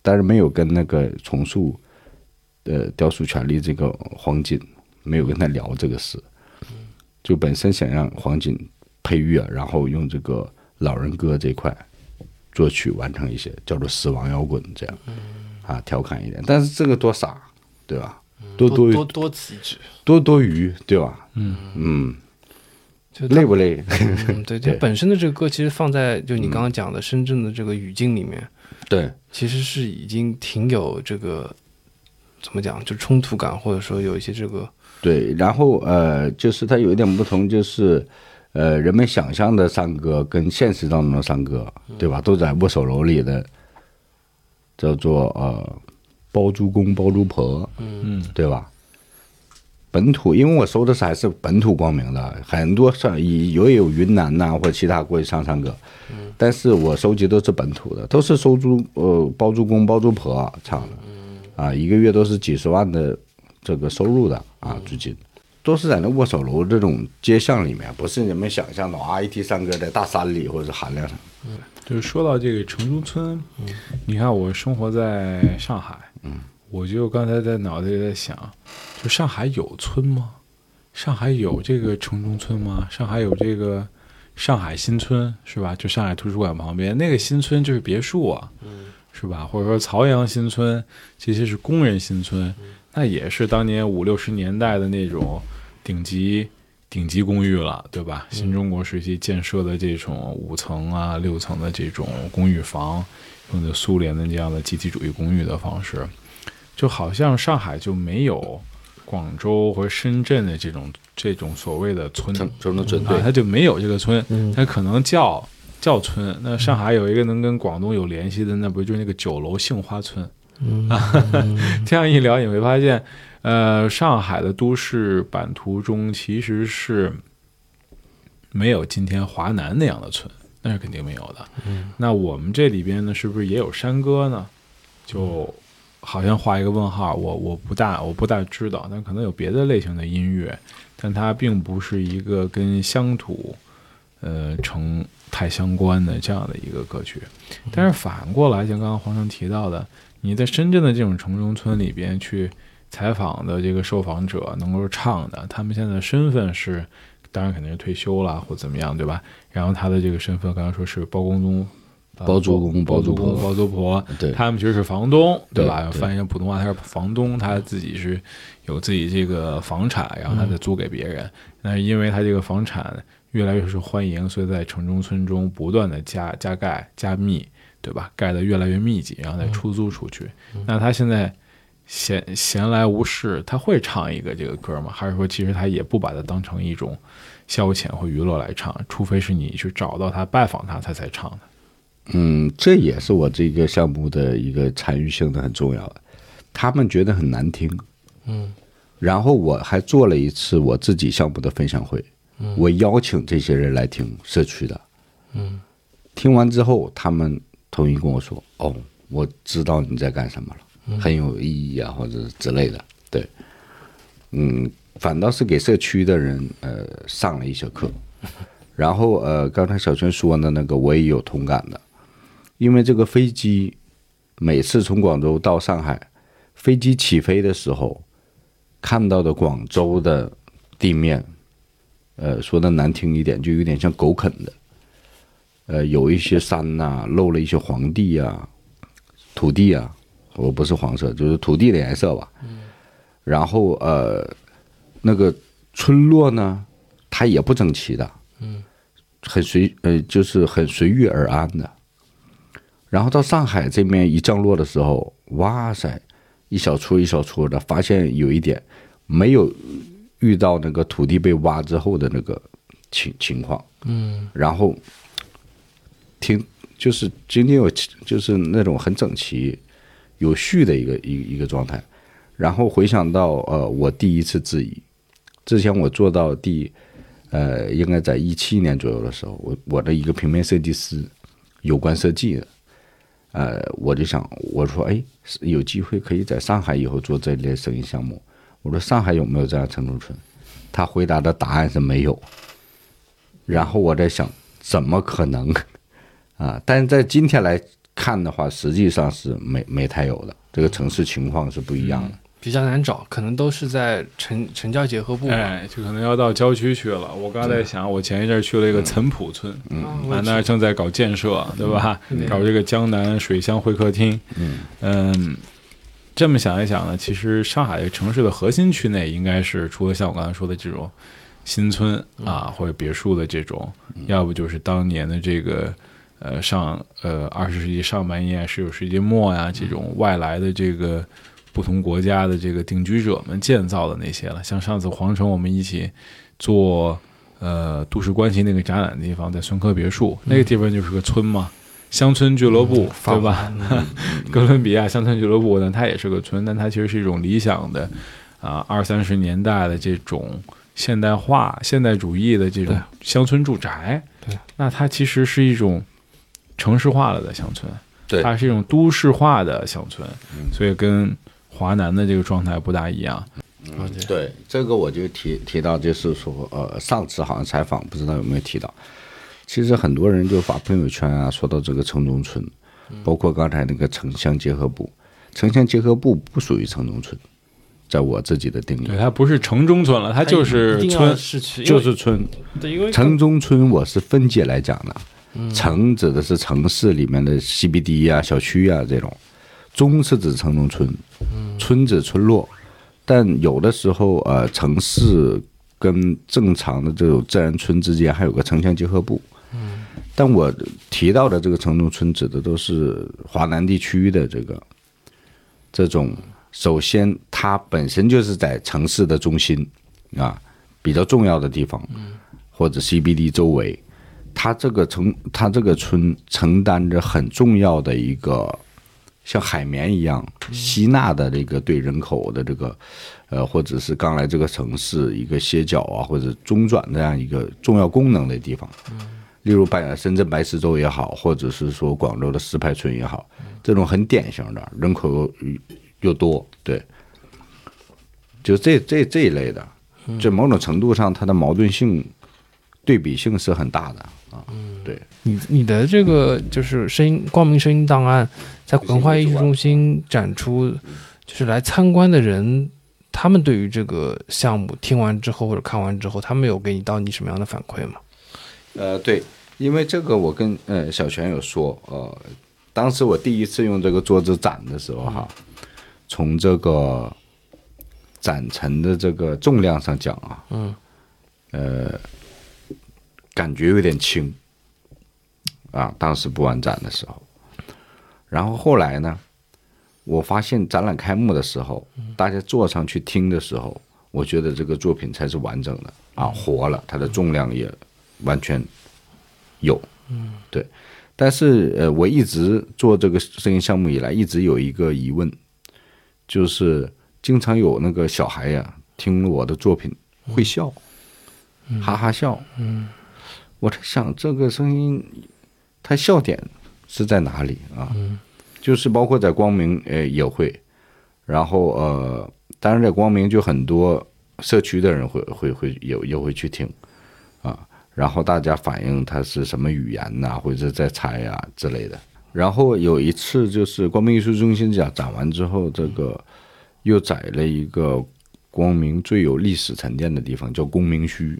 但是没有跟那个重塑呃雕塑权利这个黄锦没有跟他聊这个事。就本身想让黄锦配乐，然后用这个老人歌这块作曲完成一些叫做死亡摇滚这样。啊，调侃一点，但是这个多傻，对吧？多多多多此一举，多多余，对吧？嗯。嗯，就累不累？嗯，对，就 对。本身的这个歌，其实放在就你刚刚讲的深圳的这个语境里面，对，其实是已经挺有这个怎么讲，就冲突感，或者说有一些这个对，然后呃，就是它有一点不同，就是呃，人们想象的山歌跟现实当中的山歌，对吧？都在握手楼里的，叫做呃包租公包租婆，嗯对吧？本土，因为我收的是还是本土光明的，很多上也有云南呐、或者其他过去唱山歌，但是我收集都是本土的，都是收租呃包租公包租婆唱的，啊，一个月都是几十万的这个收入的啊，租金。都是在那握手楼这种街巷里面，不是你们想象的啊，一提山歌在大山里或者是韩亮上。就是说到这个城中村，你看我生活在上海，我就刚才在脑袋里在想，就上海有村吗？上海有这个城中村吗？上海有这个上海新村是吧？就上海图书馆旁边那个新村就是别墅啊，是吧？或者说曹阳新村，这些是工人新村，那也是当年五六十年代的那种顶级顶级公寓了，对吧？新中国时期建设的这种五层啊、六层的这种公寓房，用的苏联的这样的集体主义公寓的方式，就好像上海就没有广州或者深圳的这种这种所谓的村城城中村啊，对，它就没有这个村，它可能叫叫村。那上海有一个能跟广东有联系的，那不就是那个九楼杏花村？这样一聊，你会发现，呃，上海的都市版图中其实是没有今天华南那样的村，那是肯定没有的。那我们这里边呢，是不是也有山歌呢？就好像画一个问号，我我不大我不大知道，但可能有别的类型的音乐，但它并不是一个跟乡土呃成太相关的这样的一个歌曲。但是反过来，像刚刚黄生提到的，你在深圳的这种城中村里边去采访的这个受访者能够唱的，他们现在的身份是，当然肯定是退休了或怎么样，对吧？然后他的这个身份，刚刚说是包公宗。呃包租公包包租婆公、包租婆，对他们其实是房东，对吧？翻译成普通话，他是房东，他自己是有自己这个房产，然后他再租给别人。那因为他这个房产越来越受欢迎，所以在城中村中不断的加加盖、加密，对吧？盖的越来越密集，然后再出租出去。那他现在闲闲来无事，他会唱一个这个歌吗？还是说其实他也不把它当成一种消遣或娱乐来唱？除非是你去找到他、拜访他，他才唱的。嗯，这也是我这个项目的一个参与性的很重要的。他们觉得很难听，嗯，然后我还做了一次我自己项目的分享会，嗯我邀请这些人来听社区的，嗯，听完之后，他们同意跟我说：“哦，我知道你在干什么了，很有意义啊，或者之类的。”对，嗯，反倒是给社区的人呃上了一些课，然后呃，刚才小泉说的那个我也有同感的，因为这个飞机每次从广州到上海，飞机起飞的时候看到的广州的地面，呃，说的难听一点，就有点像狗啃的。呃，有一些山呐、漏了一些黄地啊、土地啊，我不是黄色，就是土地的颜色吧。然后呃，那个村落呢，它也不整齐的，嗯，很随呃，就是很随遇而安的。然后到上海这边一降落的时候，哇塞，一小撮一小撮的，发现有一点没有遇到那个土地被挖之后的那个情情况。嗯然后听就是今天有就是那种很整齐、有序的一个一一个状态。然后回想到呃，我第一次质疑，之前我做到第呃，应该在一七年左右的时候，我我的一个平面设计师，有关设计的，呃，我就想我说哎，有机会可以在上海以后做这类生意项目。我说上海有没有这样城中村？他回答的答案是没有。然后我在想，怎么可能啊？但是在今天来看的话，实际上是没没太有的，这个城市情况是不一样的。比较难找，可能都是在城城郊结合部吧。哎，就可能要到郊区去了。我刚才在想，我前一阵儿去了一个岑浦村，啊，我啊，也是那儿正在搞建设，对吧？嗯搞这个江南水乡会客厅。嗯嗯，这么想一想呢，其实上海城市的核心区内，应该是除了像我刚才说的这种新村啊或者别墅的这种，要不就是当年的这个呃上呃二十世纪上半叶、十九世纪末呀这种外来的这个不同国家的这个定居者们建造的那些了。像上次皇城我们一起做呃都市关系那个展览的地方，在孙科别墅那个地方就是个村嘛。乡村俱乐部，对吧？哥伦比亚乡村俱乐部呢，它也是个村，但它其实是一种理想的啊二三十年代的这种现代化、现代主义的这种乡村住宅。对，那它其实是一种城市化了的乡村，对它是一种都市化的乡村，所以跟华南的这个状态不大一样。对，这个我就提提到，就是说，呃，上次好像采访，不知道有没有提到，其实很多人就发朋友圈啊，说到这个城中村，包括刚才那个城乡结合部，城乡结合部不属于城中村，在我自己的定义。对，，它不是城中村了，它就是村。市区，就是村。因为城中村我是分解来讲的，城指的是城市里面的 CBD 啊、小区啊这种，中是指城中村，村指村落。但有的时候，呃，城市跟正常的这种自然村之间还有个城乡结合部。但我提到的这个城中村指的都是华南地区的这个这种，首先它本身就是在城市的中心啊，比较重要的地方，或者 CBD 周围，它这个城，它这个村承担着很重要的一个像海绵一样吸纳的这个对人口的这个，呃，或者是刚来这个城市一个歇脚啊或者中转这样一个重要功能的地方。例如白深圳白石洲也好，或者是说广州的石牌村也好，这种很典型的人口又又多，对，就这这这一类的，就某种程度上它的矛盾性、对比性是很大的啊。对，你你的这个就是声音光明声音档案，在文化艺术中心展出，就是来参观的人，他们对于这个项目听完之后或者看完之后，他们有给你到你什么样的反馈吗？呃，对，因为这个我跟呃小泉有说，呃，当时我第一次用这个桌子展的时候哈，从这个展陈的这个重量上讲啊，嗯，呃，感觉有点轻。啊，当时布完展的时候，然后后来呢，我发现展览开幕的时候，大家坐上去听的时候，我觉得这个作品才是完整的。啊，活了，它的重量也完全有，嗯，对。但是呃，我一直做这个声音项目以来，一直有一个疑问，就是经常有那个小孩呀、听了我的作品会笑，哈哈笑，嗯，我在想这个声音，它笑点是在哪里啊？就是包括在光明，呃，也会，然后呃，当然在光明就很多社区的人会会会也也会去听，啊，然后大家反映它是什么语言呐、或者在猜啊、之类的。然后有一次就是光明艺术中心展展完之后，这个又载了一个光明最有历史沉淀的地方，叫公明墟。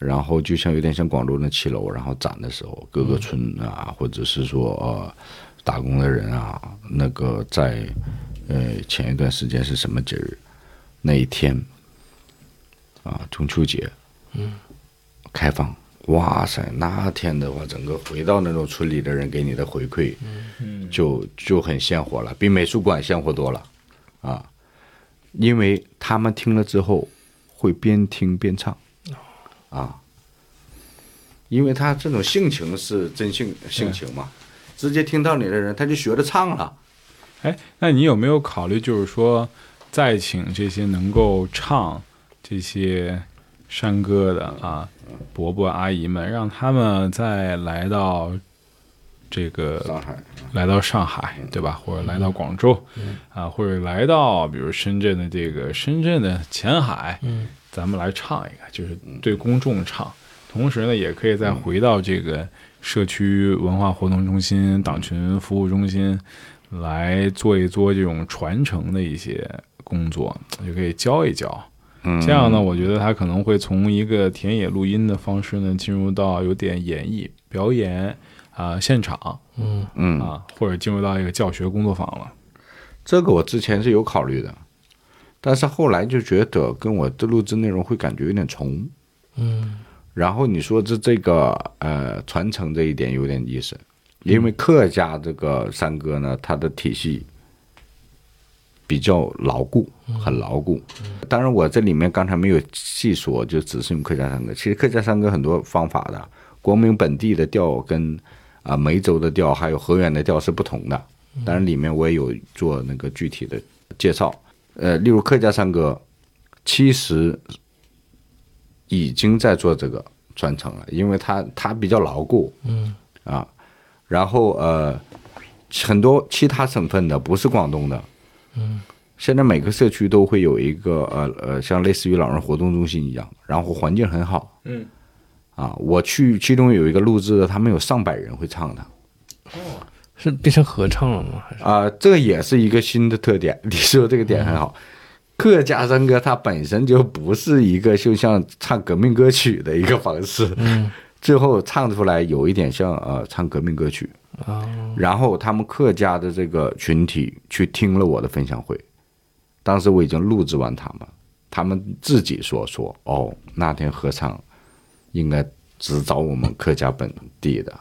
然后就像有点像广州那七楼，然后展的时候，各个村啊，或者是说呃打工的人啊，那个在呃前一段时间是什么节日？那一天啊，中秋节，嗯，开放，哇塞，那天的话，整个回到那种村里的人给你的回馈，嗯，就就很鲜活了，比美术馆鲜活多了啊，因为他们听了之后会边听边唱，啊，因为他这种性情是真性性情嘛，直接听到你的人他就学着唱了。哎，那你有没有考虑，就是说，再请这些能够唱这些山歌的啊伯伯阿姨们，让他们再来到这个上海，来到上海，对吧？或者来到广州，啊，或者来到比如深圳的这个深圳的前海，嗯，咱们来唱一个，就是对公众唱，同时呢，也可以再回到这个社区文化活动中心、党群服务中心来做一做这种传承的一些工作，就可以教一教。嗯。这样呢，我觉得他可能会从一个田野录音的方式呢，进入到有点演绎、表演啊、现场。嗯嗯，啊，或者进入到一个教学工作坊了。这个我之前是有考虑的，但是后来就觉得跟我的录制内容会感觉有点重。嗯然后你说这这个呃传承这一点有点意思，因为客家这个山歌呢，它的体系比较牢固，很牢固。当然，我这里面刚才没有细说，就只是用客家山歌。其实客家山歌很多方法的，国民本地的调跟啊、梅州的调还有河源的调是不同的。当然，里面我也有做那个具体的介绍。呃，例如客家山歌，其实已经在做这个传承了，因为它它比较牢固嗯啊。然后呃，很多其他省份的不是广东的，嗯，现在每个社区都会有一个呃呃，像类似于老人活动中心一样，然后环境很好嗯，啊。我去其中有一个录制的，他们有上百人会唱的是变成合唱了吗？还是啊，这也是一个新的特点。你说这个点很好。客家山歌它本身就不是一个就像唱革命歌曲的一个方式，嗯最后唱出来有一点像呃唱革命歌曲。啊然后他们客家的这个群体去听了我的分享会，当时我已经录制完他们，他们自己说说哦，那天合唱应该只找我们客家本地的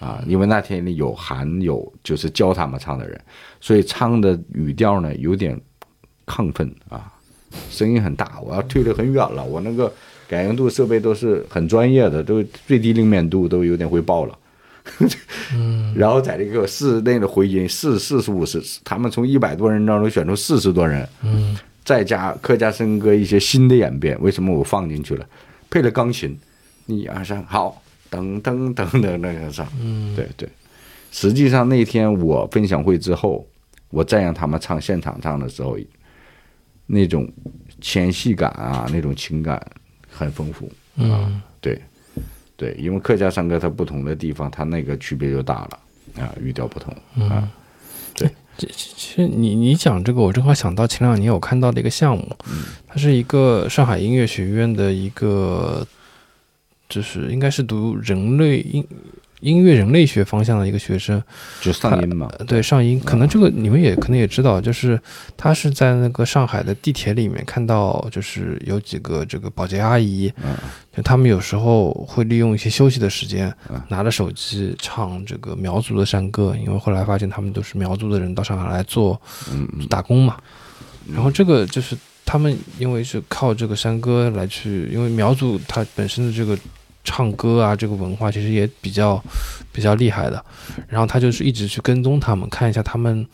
啊，因为那天里有含有就是教他们唱的人，所以唱的语调呢有点亢奋啊，声音很大，我要退得很远了，我那个感应度设备都是很专业的，都最低灵敏度都有点会爆了。然后在这个室内的回音四四十五十，他们从一百多人当中选出四十多人，嗯再加客家笙歌一些新的演变，为什么我放进去了？配了钢琴，一二三，好，噔噔噔噔那个啥，嗯对对。实际上那天我分享会之后，我再让他们唱现场唱的时候，那种纤细感啊，那种情感很丰富。嗯对，对，因为客家山歌它不同的地方，它那个区别就大了啊，语调不同啊。其实你你讲这个，我正好想到前两年我看到的一个项目，它是一个上海音乐学院的一个，就是应该是读人类音音乐人类学方向的一个学生，就上音嘛，呃对上音，可能这个你们也可能也知道，就是他是在那个上海的地铁里面看到，就是有几个这个保洁阿姨，嗯就他们有时候会利用一些休息的时间嗯，拿着手机唱这个苗族的山歌，因为后来发现他们都是苗族的人到上海来做打工嘛，然后这个就是他们因为是靠这个山歌来去，因为苗族它本身的这个唱歌啊，这个文化其实也比较比较厉害的。然后他就是一直去跟踪他们，看一下他们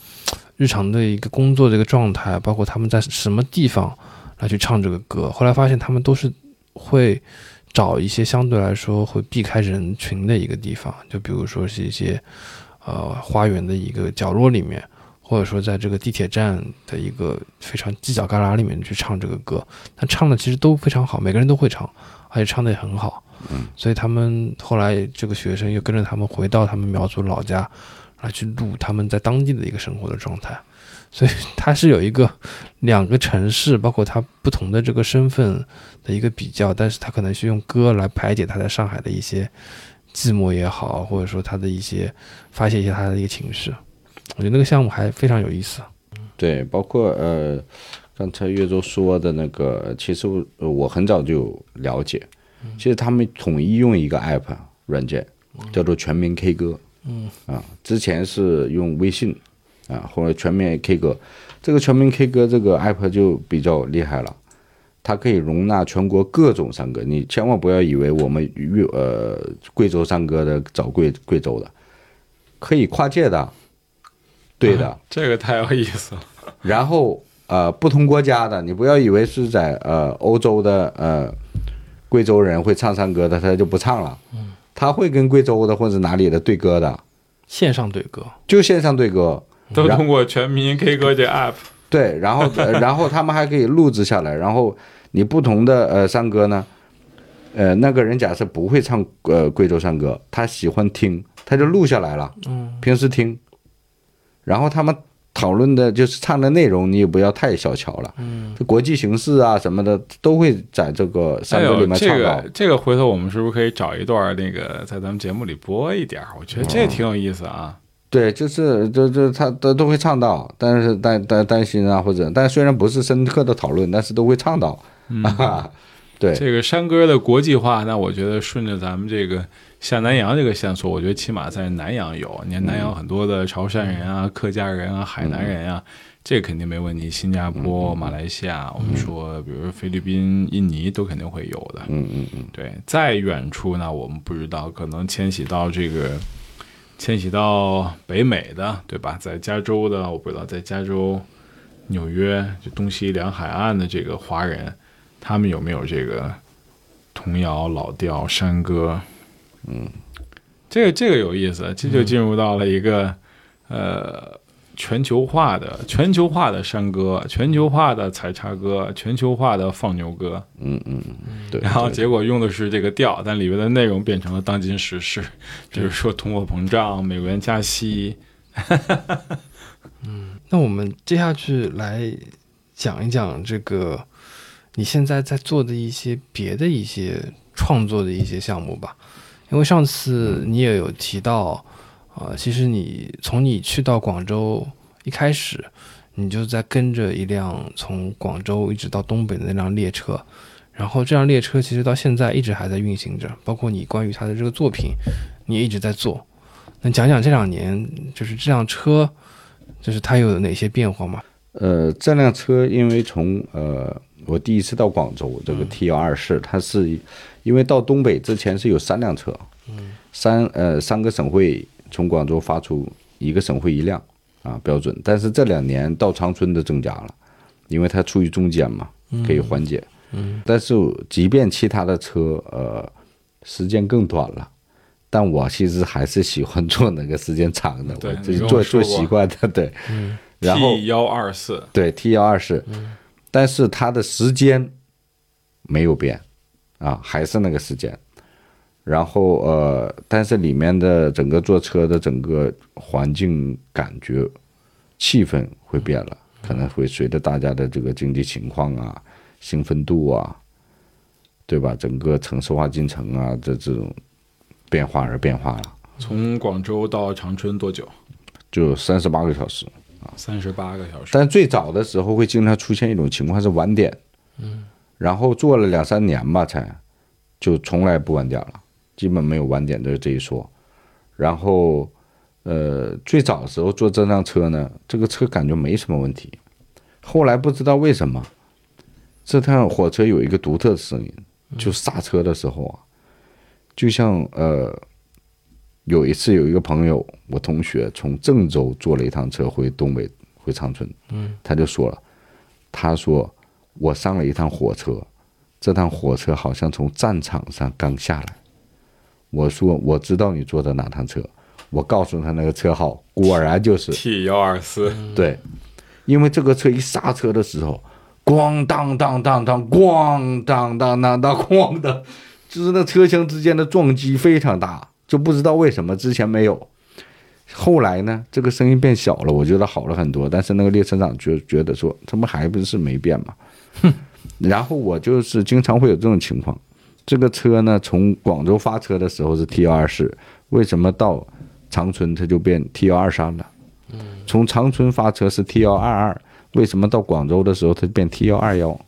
日常的一个工作的一个状态，包括他们在什么地方来去唱这个歌。后来发现他们都是会找一些相对来说会避开人群的一个地方，就比如说是一些呃花园的一个角落里面。或者说在这个地铁站的一个非常犄角旮旯里面去唱这个歌，他唱的其实都非常好，每个人都会唱，而且唱的也很好。嗯，所以他们后来这个学生又跟着他们回到他们苗族老家，来去录他们在当地的一个生活的状态。所以他是有一个两个城市，包括他不同的这个身份的一个比较，但是他可能是用歌来排解他在上海的一些寂寞也好，或者说他的一些发泄一下他的一个情绪。我觉得那个项目还非常有意思。对，包括呃，刚才岳州说的那个，其实我很早就有了解，其实他们统一用一个 app 软件，叫做全民 K 歌。嗯啊，之前是用微信啊，后来全民 K 歌，这个全民 K 歌这个 app 就比较厉害了，它可以容纳全国各种山歌，你千万不要以为我们粤呃贵州山歌的找贵贵州的，可以跨界的，对的。这个太有意思了。然后呃，不同国家的，你不要以为是在呃欧洲的呃贵州人会唱山歌的，他就不唱了，他会跟贵州的或者哪里的对歌的，线上对歌，就线上对歌。都通过全民 K 歌这 app，对，然后、呃然后他们还可以录制下来，然后你不同的呃山歌呢，呃，那个人假设不会唱呃贵州山歌，他喜欢听，他就录下来了，嗯，平时听，然后他们讨论的就是唱的内容，你也不要太小瞧了，嗯，国际形势啊什么的都会在这个山歌里面唱到。个这个回头我们是不是可以找一段那个在咱们节目里播一点？我觉得这挺有意思啊。对，就是就就他都都会唱到，但是担担担心啊，或者但虽然不是深刻的讨论，但是都会唱到。啊，对，这个山歌的国际化，那我觉得顺着咱们这个下南洋这个线索，我觉得起码在南洋有。你看南洋很多的潮汕人啊、客家人啊、海南人啊，这肯定没问题。新加坡、马来西亚，我们说，比如说菲律宾、印尼都肯定会有的。嗯嗯嗯，对，再远处呢，我们不知道，可能迁徙到这个迁徙到北美的，对吧？在加州的，我不知道，在加州、纽约就东西两海岸的这个华人，他们有没有这个童谣、老调、山歌？嗯，这个这个有意思，这就进入到了一个、呃。全球化的、全球化的山歌、全球化的采茶歌、全球化的放牛歌，嗯嗯嗯，对。然后结果用的是这个调，但里面的内容变成了当今时事，比如说通货膨胀、美元加息。嗯那我们接下去来讲一讲这个你现在在做的一些别的一些创作的一些项目吧，因为上次你也有提到，呃，其实你从你去到广州一开始，你就在跟着一辆从广州一直到东北的那辆列车，然后这辆列车其实到现在一直还在运行着，包括你关于它的这个作品，你也一直在做。那讲讲这两年就是这辆车，就是它有哪些变化吗？呃，这辆车因为从呃我第一次到广州，这个 T 幺二四，它是因为到东北之前是有三辆车，三呃三个省会从广州发出一个省会一辆啊标准，但是这两年到长春的增加了，因为它处于中间嘛，可以缓解。嗯，但是即便其他的车呃时间更短了。但我其实还是喜欢坐那个时间长的，对我自己你跟我做做习惯的，对。然后 T 幺二四，对 T 幺二四，但是它的时间没有变啊，还是那个时间。然后呃，但是里面的整个坐车的整个环境感觉、气氛会变了，可能会随着大家的这个经济情况啊、兴奋度啊，对吧？整个城市化进程啊这这种变化而变化了，从广州到长春多久？就三十八个小时啊。三十八个小时。但最早的时候会经常出现一种情况是晚点，嗯，然后做了两三年吧，才就从来不晚点了，基本没有晚点的这一说。然后，呃，最早的时候坐这辆车呢，这个车感觉没什么问题。后来不知道为什么，这趟火车有一个独特的声音，就刹车的时候啊，就像呃。有一次，有一个朋友，我同学从郑州坐了一趟车回东北，回长春。嗯，他就说了，他说我上了一趟火车，这趟火车好像从战场上刚下来。我说我知道你坐的哪趟车，我告诉他那个车号，果然就是 T 幺二四，对，因为这个车一刹车的时候，咣当当当当，咣当当当当，咣的，就是那车厢之间的撞击非常大，就不知道为什么之前没有。后来呢，这个声音变小了，我觉得好了很多。但是那个列车长觉觉得说，他们还不是没变嘛。然后我就是经常会有这种情况，这个车呢，从广州发车的时候是 T 幺二四，为什么到长春它就变 T 幺二三了？从长春发车是 T 幺二二，为什么到广州的时候它变 T 幺二幺？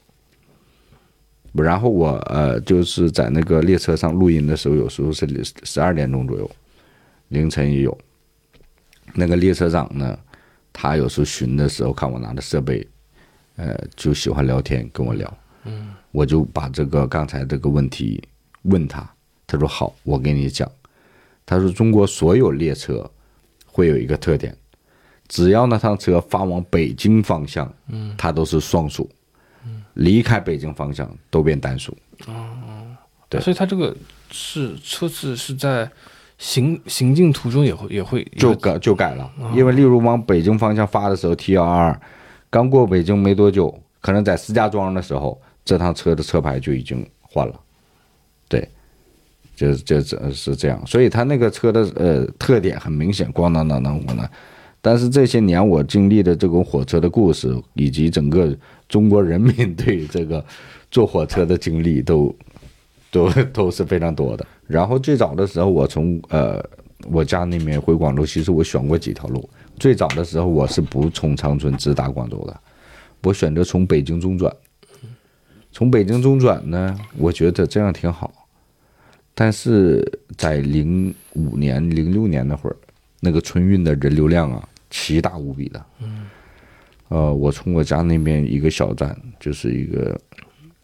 然后我呃就是在那个列车上录音的时候，有时候是十二点钟左右，凌晨也有。那个列车长呢，他有时候巡的时候看我拿的设备，呃，就喜欢聊天跟我聊。嗯，我就把这个刚才这个问题问他，他说好，我给你讲。他说中国所有列车会有一个特点，只要那趟车发往北京方向，嗯，它都是双数，嗯，离开北京方向都变单数。哦对。所以它这个是车次是在行行进途中也会也会就改就改了，因为例如往北京方向发的时候，T 幺二二刚过北京没多久，可能在石家庄的时候，这趟车的车牌就已经换了。对，就就这是这样，所以它那个车的呃特点很明显，咣当当当咣当。但是这些年我经历的这种火车的故事，以及整个中国人民对这个坐火车的经历都，都都是非常多的。然后最早的时候，我从呃我家那边回广州，其实我选过几条路。最早的时候，我是不从长春直达广州的，我选择从北京中转。从北京中转呢，我觉得这样挺好。但是在零五年、零六年那会儿，那个春运的人流量啊，奇大无比的。嗯。呃，我从我家那边一个小站，就是一个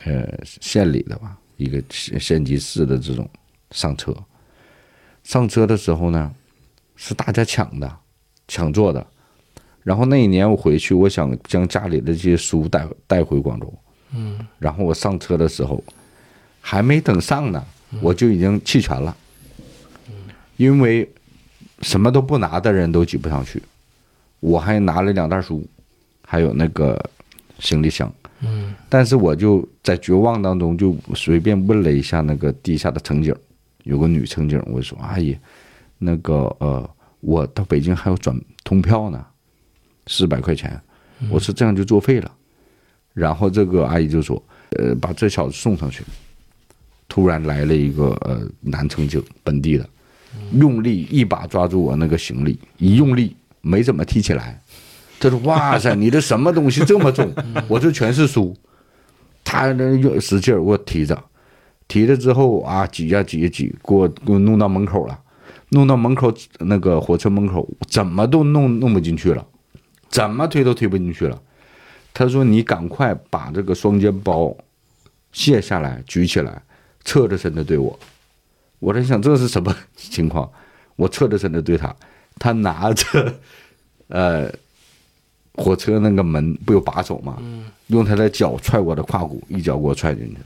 呃县里的吧，一个县县级市的这种上车。上车的时候呢，是大家抢的，抢座的。然后那一年我回去，我想将家里的这些书带带回广州。嗯。然后我上车的时候，还没等上呢。我就已经弃权了，因为什么都不拿的人都挤不上去，我还拿了两袋书，还有那个行李箱，嗯，但是我就在绝望当中就随便问了一下那个地下的乘警，有个女乘警，我说阿姨，那个呃，我到北京还要转通票呢，四百块钱，我说这样就作废了，然后这个阿姨就说，呃，把这小子送上去。突然来了一个呃南城警，本地的，用力一把抓住我那个行李，一用力没怎么提起来。他说：“哇塞，你这什么东西这么重？”我这全是书。他那使劲儿给我提着，提着之后啊，挤呀挤呀挤，给我给我弄到门口了。弄到门口那个火车门口，怎么都弄弄不进去了，怎么推都推不进去了。他说：“你赶快把这个双肩包卸下来，举起来。”侧着身的对我，我在想这是什么情况？我侧着身的对他，他拿着 呃火车那个门不有把手吗？用他的脚踹我的胯骨，一脚给我踹进去。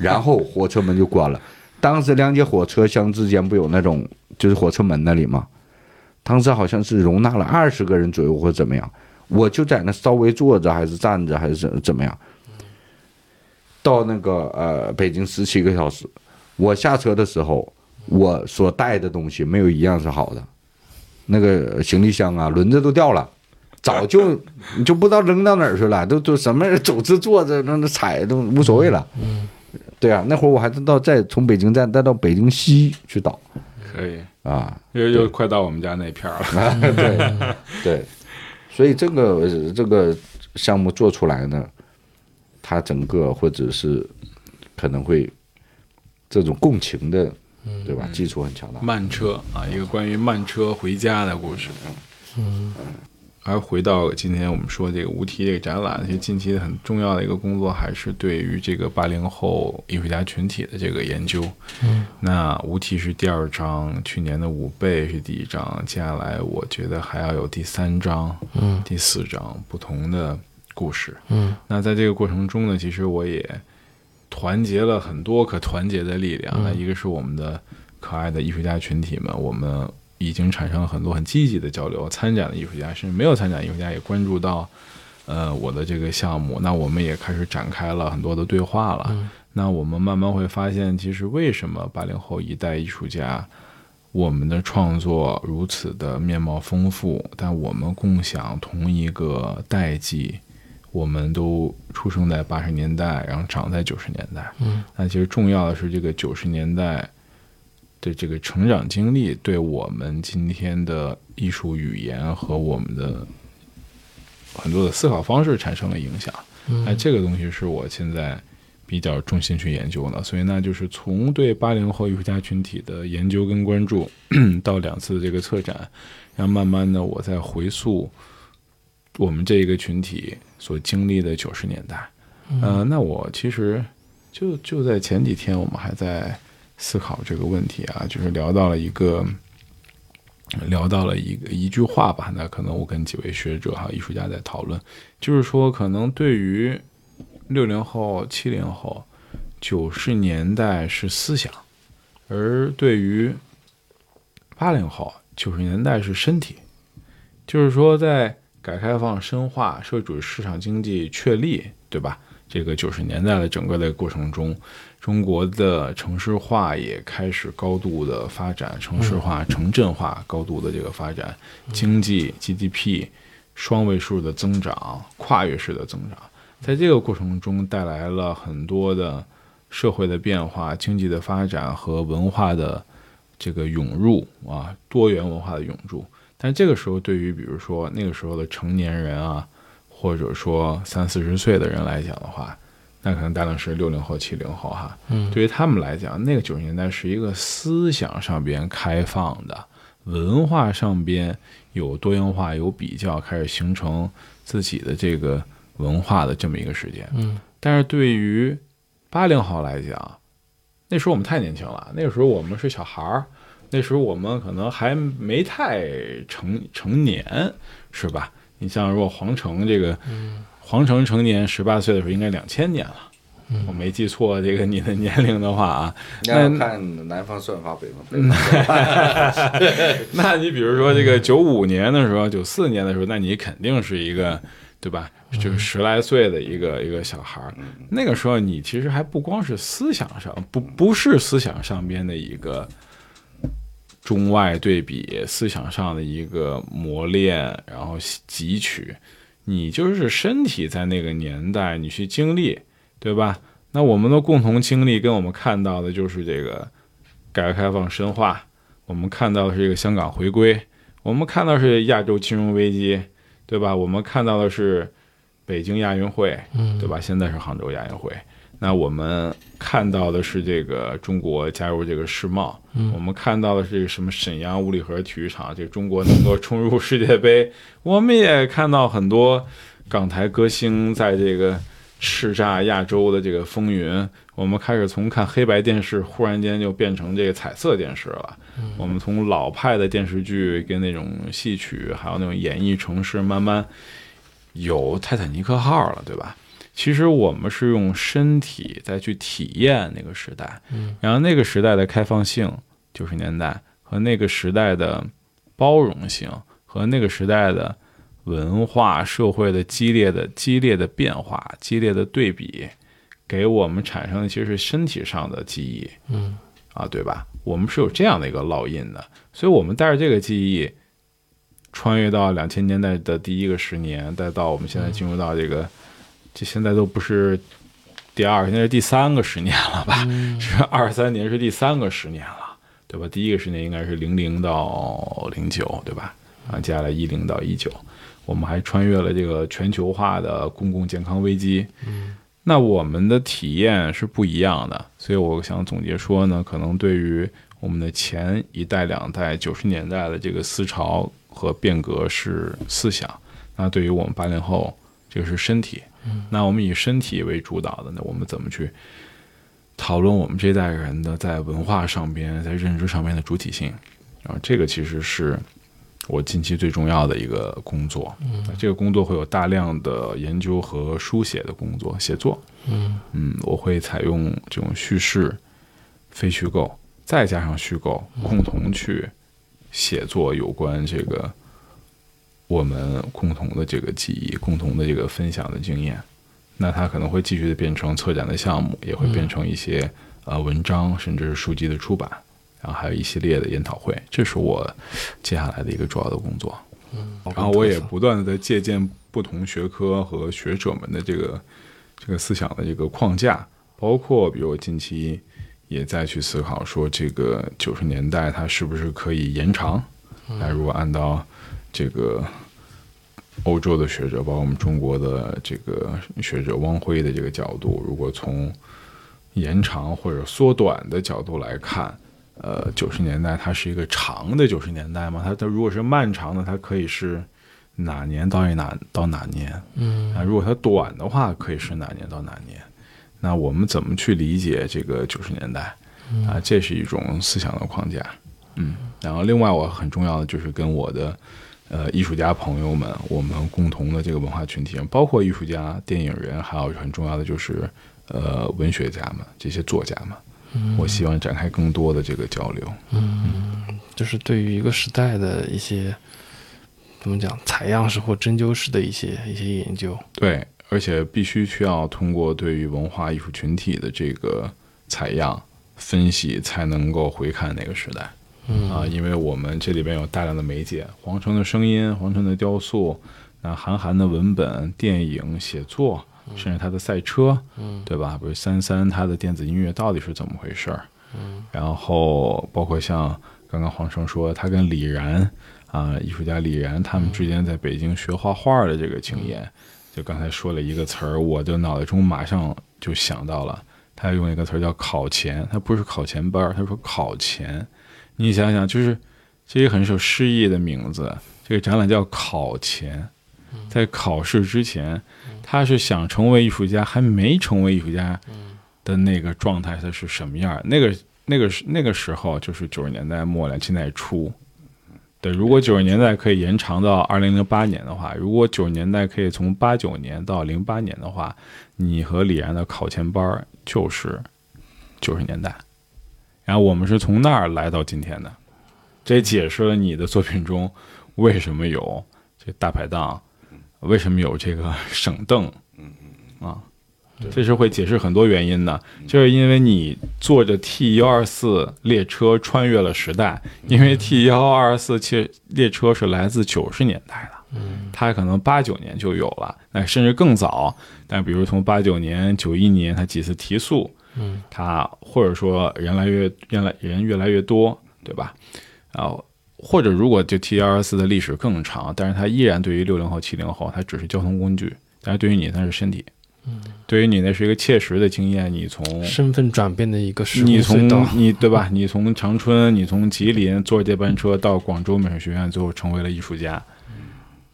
然后火车门就关了。当时两节火车厢之间不有那种就是火车门那里吗？当时好像是容纳了二十个人左右或怎么样，我就在那稍微坐着还是站着还是怎怎么样。到那个呃北京十七个小时，我下车的时候，我所带的东西没有一样是好的，那个行李箱啊轮子都掉了，早就你 就不知道扔到哪儿去了，都都什么走着坐着那那踩都无所谓了。嗯，对啊，那会儿我还是到再从北京站再到北京西去倒，可以啊，又又快到我们家那片儿了。对 对，所以这个这个项目做出来呢。它整个或者是可能会这种共情的，对吧？基础很强大。慢车啊，一个关于慢车回家的故事。嗯，而回到今天我们说这个无题这个展览，其实近期很重要的一个工作还是对于这个八零后艺术家群体的这个研究。嗯，那无题是第二章，去年的五倍是第一章，接下来我觉得还要有第三章、嗯，第四章不同的。故事，嗯，那在这个过程中呢，其实我也团结了很多可团结的力量。那一个是我们的可爱的艺术家群体们，我们已经产生了很多很积极的交流。参展的艺术家，甚至没有参展艺术家也关注到，呃，我的这个项目。那我们也开始展开了很多的对话了。那我们慢慢会发现，其实为什么八零后一代艺术家，我们的创作如此的面貌丰富，但我们共享同一个代际。我们都出生在八十年代，然后长在九十年代。嗯，那其实重要的是这个九十年代的这个成长经历，对我们今天的艺术语言和我们的很多的思考方式产生了影响。那这个东西是我现在比较重心去研究的。所以，那就是从对八零后艺术家群体的研究跟关注，到两次这个策展，然后慢慢的我在回溯。我们这一个群体所经历的九十年代，呃，那我其实就就在前几天，我们还在思考这个问题啊，就是聊到了一个，聊到了一个一句话吧。那可能我跟几位学者还有艺术家在讨论，就是说，可能对于六零后、七零后，九十年代是思想，而对于八零后，九十年代是身体，就是说在。改革开放深化，社会主义市场经济确立，对吧？这个九十年代的整个的过程中，中国的城市化也开始高度的发展，城市化、城镇化高度的这个发展，经济 GDP 双位数的增长，跨越式的增长，在这个过程中带来了很多的社会的变化、经济的发展和文化的这个涌入啊，多元文化的涌入。但这个时候，对于比如说那个时候的成年人啊，或者说三四十岁的人来讲的话，那可能大量是六零后、七零后哈。嗯对于他们来讲，那个九十年代是一个思想上边开放的，文化上边有多元化、有比较，开始形成自己的这个文化的这么一个时间。嗯但是对于八零后来讲，那时候我们太年轻了，那个时候我们是小孩儿，那时候我们可能还没太成成年，是吧？你像如果皇城这个，皇城成年十八岁的时候，应该两千年了。我没记错这个你的年龄的话啊，那看南方算法，北方北方算法。那你比如说这个九五年的时候，九四年的时候，那你肯定是一个，对吧？就是十来岁的一个一个小孩儿。那个时候你其实还不光是思想上，不不是思想上边的一个中外对比，思想上的一个磨练，然后汲取，你就是身体在那个年代你去经历，对吧？那我们的共同经历跟我们看到的就是这个改革开放深化，我们看到的是这个香港回归，我们看到是亚洲金融危机，对吧？我们看到的是北京亚运会，嗯对吧？现在是杭州亚运会。那我们看到的是这个中国加入这个世贸，我们看到的是这个什么沈阳五里河体育场，这个中国能够冲入世界杯。我们也看到很多港台歌星在这个叱咤亚洲的这个风云。我们开始从看黑白电视，忽然间就变成这个彩色电视了。我们从老派的电视剧跟那种戏曲，还有那种演艺城市，慢慢有泰坦尼克号了，对吧？其实我们是用身体再去体验那个时代，然后那个时代的开放性，九十年代和那个时代的包容性和那个时代的文化社会的激烈的激烈的变化、激烈的对比，给我们产生的其实是身体上的记忆，嗯。啊，对吧？我们是有这样的一个烙印的，所以我们带着这个记忆，穿越到两千年代的第一个十年，再到我们现在进入到这个，这现在都不是第二，现在是第三个十年了吧？是二三年是第三个十年了，对吧？第一个十年应该是零零到零九，对吧？啊，接下来一零到一九，我们还穿越了这个全球化的公共健康危机。那我们的体验是不一样的，所以我想总结说呢，可能对于我们的前一代、两代九十年代的这个思潮和变革是思想，那对于我们八零后，这个是身体。那我们以身体为主导的，那我们怎么去讨论我们这代人的在文化上边、在认知上面的主体性？然后这个其实是我近期最重要的一个工作。嗯，这个工作会有大量的研究和书写的工作，写作。嗯嗯，我会采用这种叙事、非虚构，再加上虚构，共同去写作有关这个我们共同的这个记忆、共同的这个分享的经验。那它可能会继续的变成策展的项目，也会变成一些呃文章，甚至是书籍的出版，然后还有一系列的研讨会。这是我接下来的一个主要的工作。然后我也不断的在借鉴不同学科和学者们的这个这个思想的这个框架，包括比如我近期也在去思考说，这个九十年代它是不是可以延长？那如果按照这个欧洲的学者，包括我们中国的这个学者汪辉的这个角度，如果从延长或者缩短的角度来看，呃，九十年代它是一个长的九十年代吗？它它如果是漫长的，它可以是哪年到哪到哪年？嗯啊，如果它短的话，可以是哪年到哪年？那我们怎么去理解这个九十年代？啊，这是一种思想的框架。嗯，然后另外我很重要的就是跟我的呃艺术家朋友们，我们共同的这个文化群体，包括艺术家、电影人，还有很重要的就是呃文学家们这些作家们，我希望展开更多的这个交流。嗯就是对于一个时代的一些怎么讲采样式或针灸式的一些一些研究。对，而且必须需要通过对于文化艺术群体的这个采样分析，才能够回看那个时代。嗯啊，因为我们这里边有大量的媒介，皇城的声音、皇城的雕塑，那韩寒的文本、电影写作，甚至他的赛车，嗯对吧？比如三三他的电子音乐到底是怎么回事儿？嗯然后包括像刚刚黄生说，他跟李然啊，艺术家李然他们之间在北京学画画的这个经验，就刚才说了一个词儿，我的脑袋中马上就想到了，他用一个词儿叫考前，他不是考前班儿，他说考前。你想想，就是这个很有诗意的名字，这个展览叫考前，在考试之前，他是想成为艺术家，还没成为艺术家的那个状态，他是什么样儿？那个那个是那个时候，就是九十年代末两千年代初。对，如果九十年代可以延长到二零零八年的话，如果九十年代可以从八九年到零八年的话，你和李然的考前班就是九十年代，然后我们是从那儿来到今天的，这也解释了你的作品中为什么有这大排档，为什么有这个省凳，啊，这是会解释很多原因的，就是因为你坐着 T 幺二四列车穿越了时代，因为 T 幺二四列列车是来自九十年代的，它可能八九年就有了，那甚至更早。但比如从八九年、九一年，它几次提速，嗯，它或者说人来越越来人越来越多，对吧？然后或者如果就 T 幺二四的历史更长，但是它依然对于六零后、七零后，它只是交通工具，但是对于你那是身体，嗯，对于你那是一个切实的经验，你从身份转变的一个时你从。你对吧？你从长春，你从吉林坐这班车到广州美术学院，最后成为了艺术家。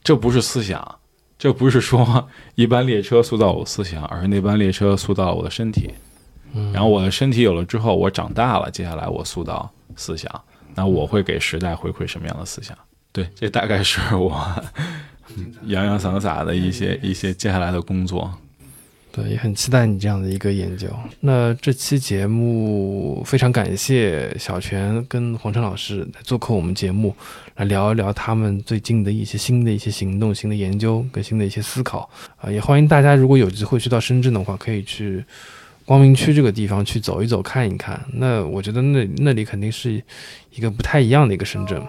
这不是思想，这不是说一班列车塑造我的思想，而是那班列车塑造了我的身体。然后我的身体有了之后，我长大了，接下来我塑造思想，那我会给时代回馈什么样的思想？对，这大概是我 洋洋洒洒的一些一些接下来的工作。对，也很期待你这样的一个研究。那这期节目非常感谢小泉跟黄晨老师来做客我们节目，来聊一聊他们最近的一些新的一些行动、新的研究跟新的一些思考。啊、也欢迎大家如果有机会去到深圳的话，可以去光明区这个地方去走一走、看一看。那我觉得那那里肯定是一个不太一样的一个深圳。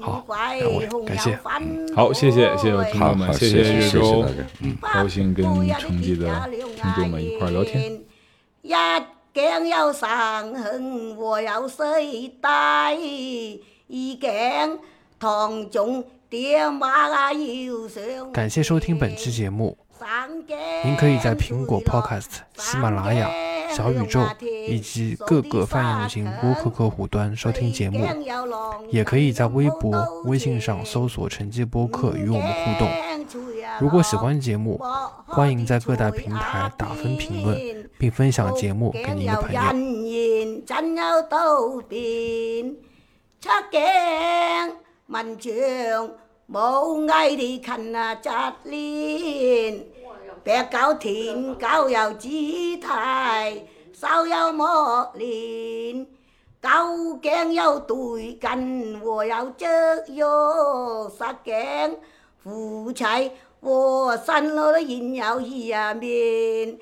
好两位感谢好谢谢谢谢我听好众们好，谢谢。嗯，高兴跟城际的听众们一块儿聊天。感谢收听本期节目。您可以在苹果 Podcast、喜马拉雅、小宇宙以及各个泛用型播客客户端收听节目，也可以在微博、微信上搜索“城际播客”与我们互动。如果喜欢节目，欢迎在各大平台打分评论，并分享节目给您的朋友。人言真有道變，出鏡文章冇藝地勤啊扎練，白狗田狗有姿態，手有磨練。狗頸有對近，我有隻肉殺頸，夫妻和身咯現有二面。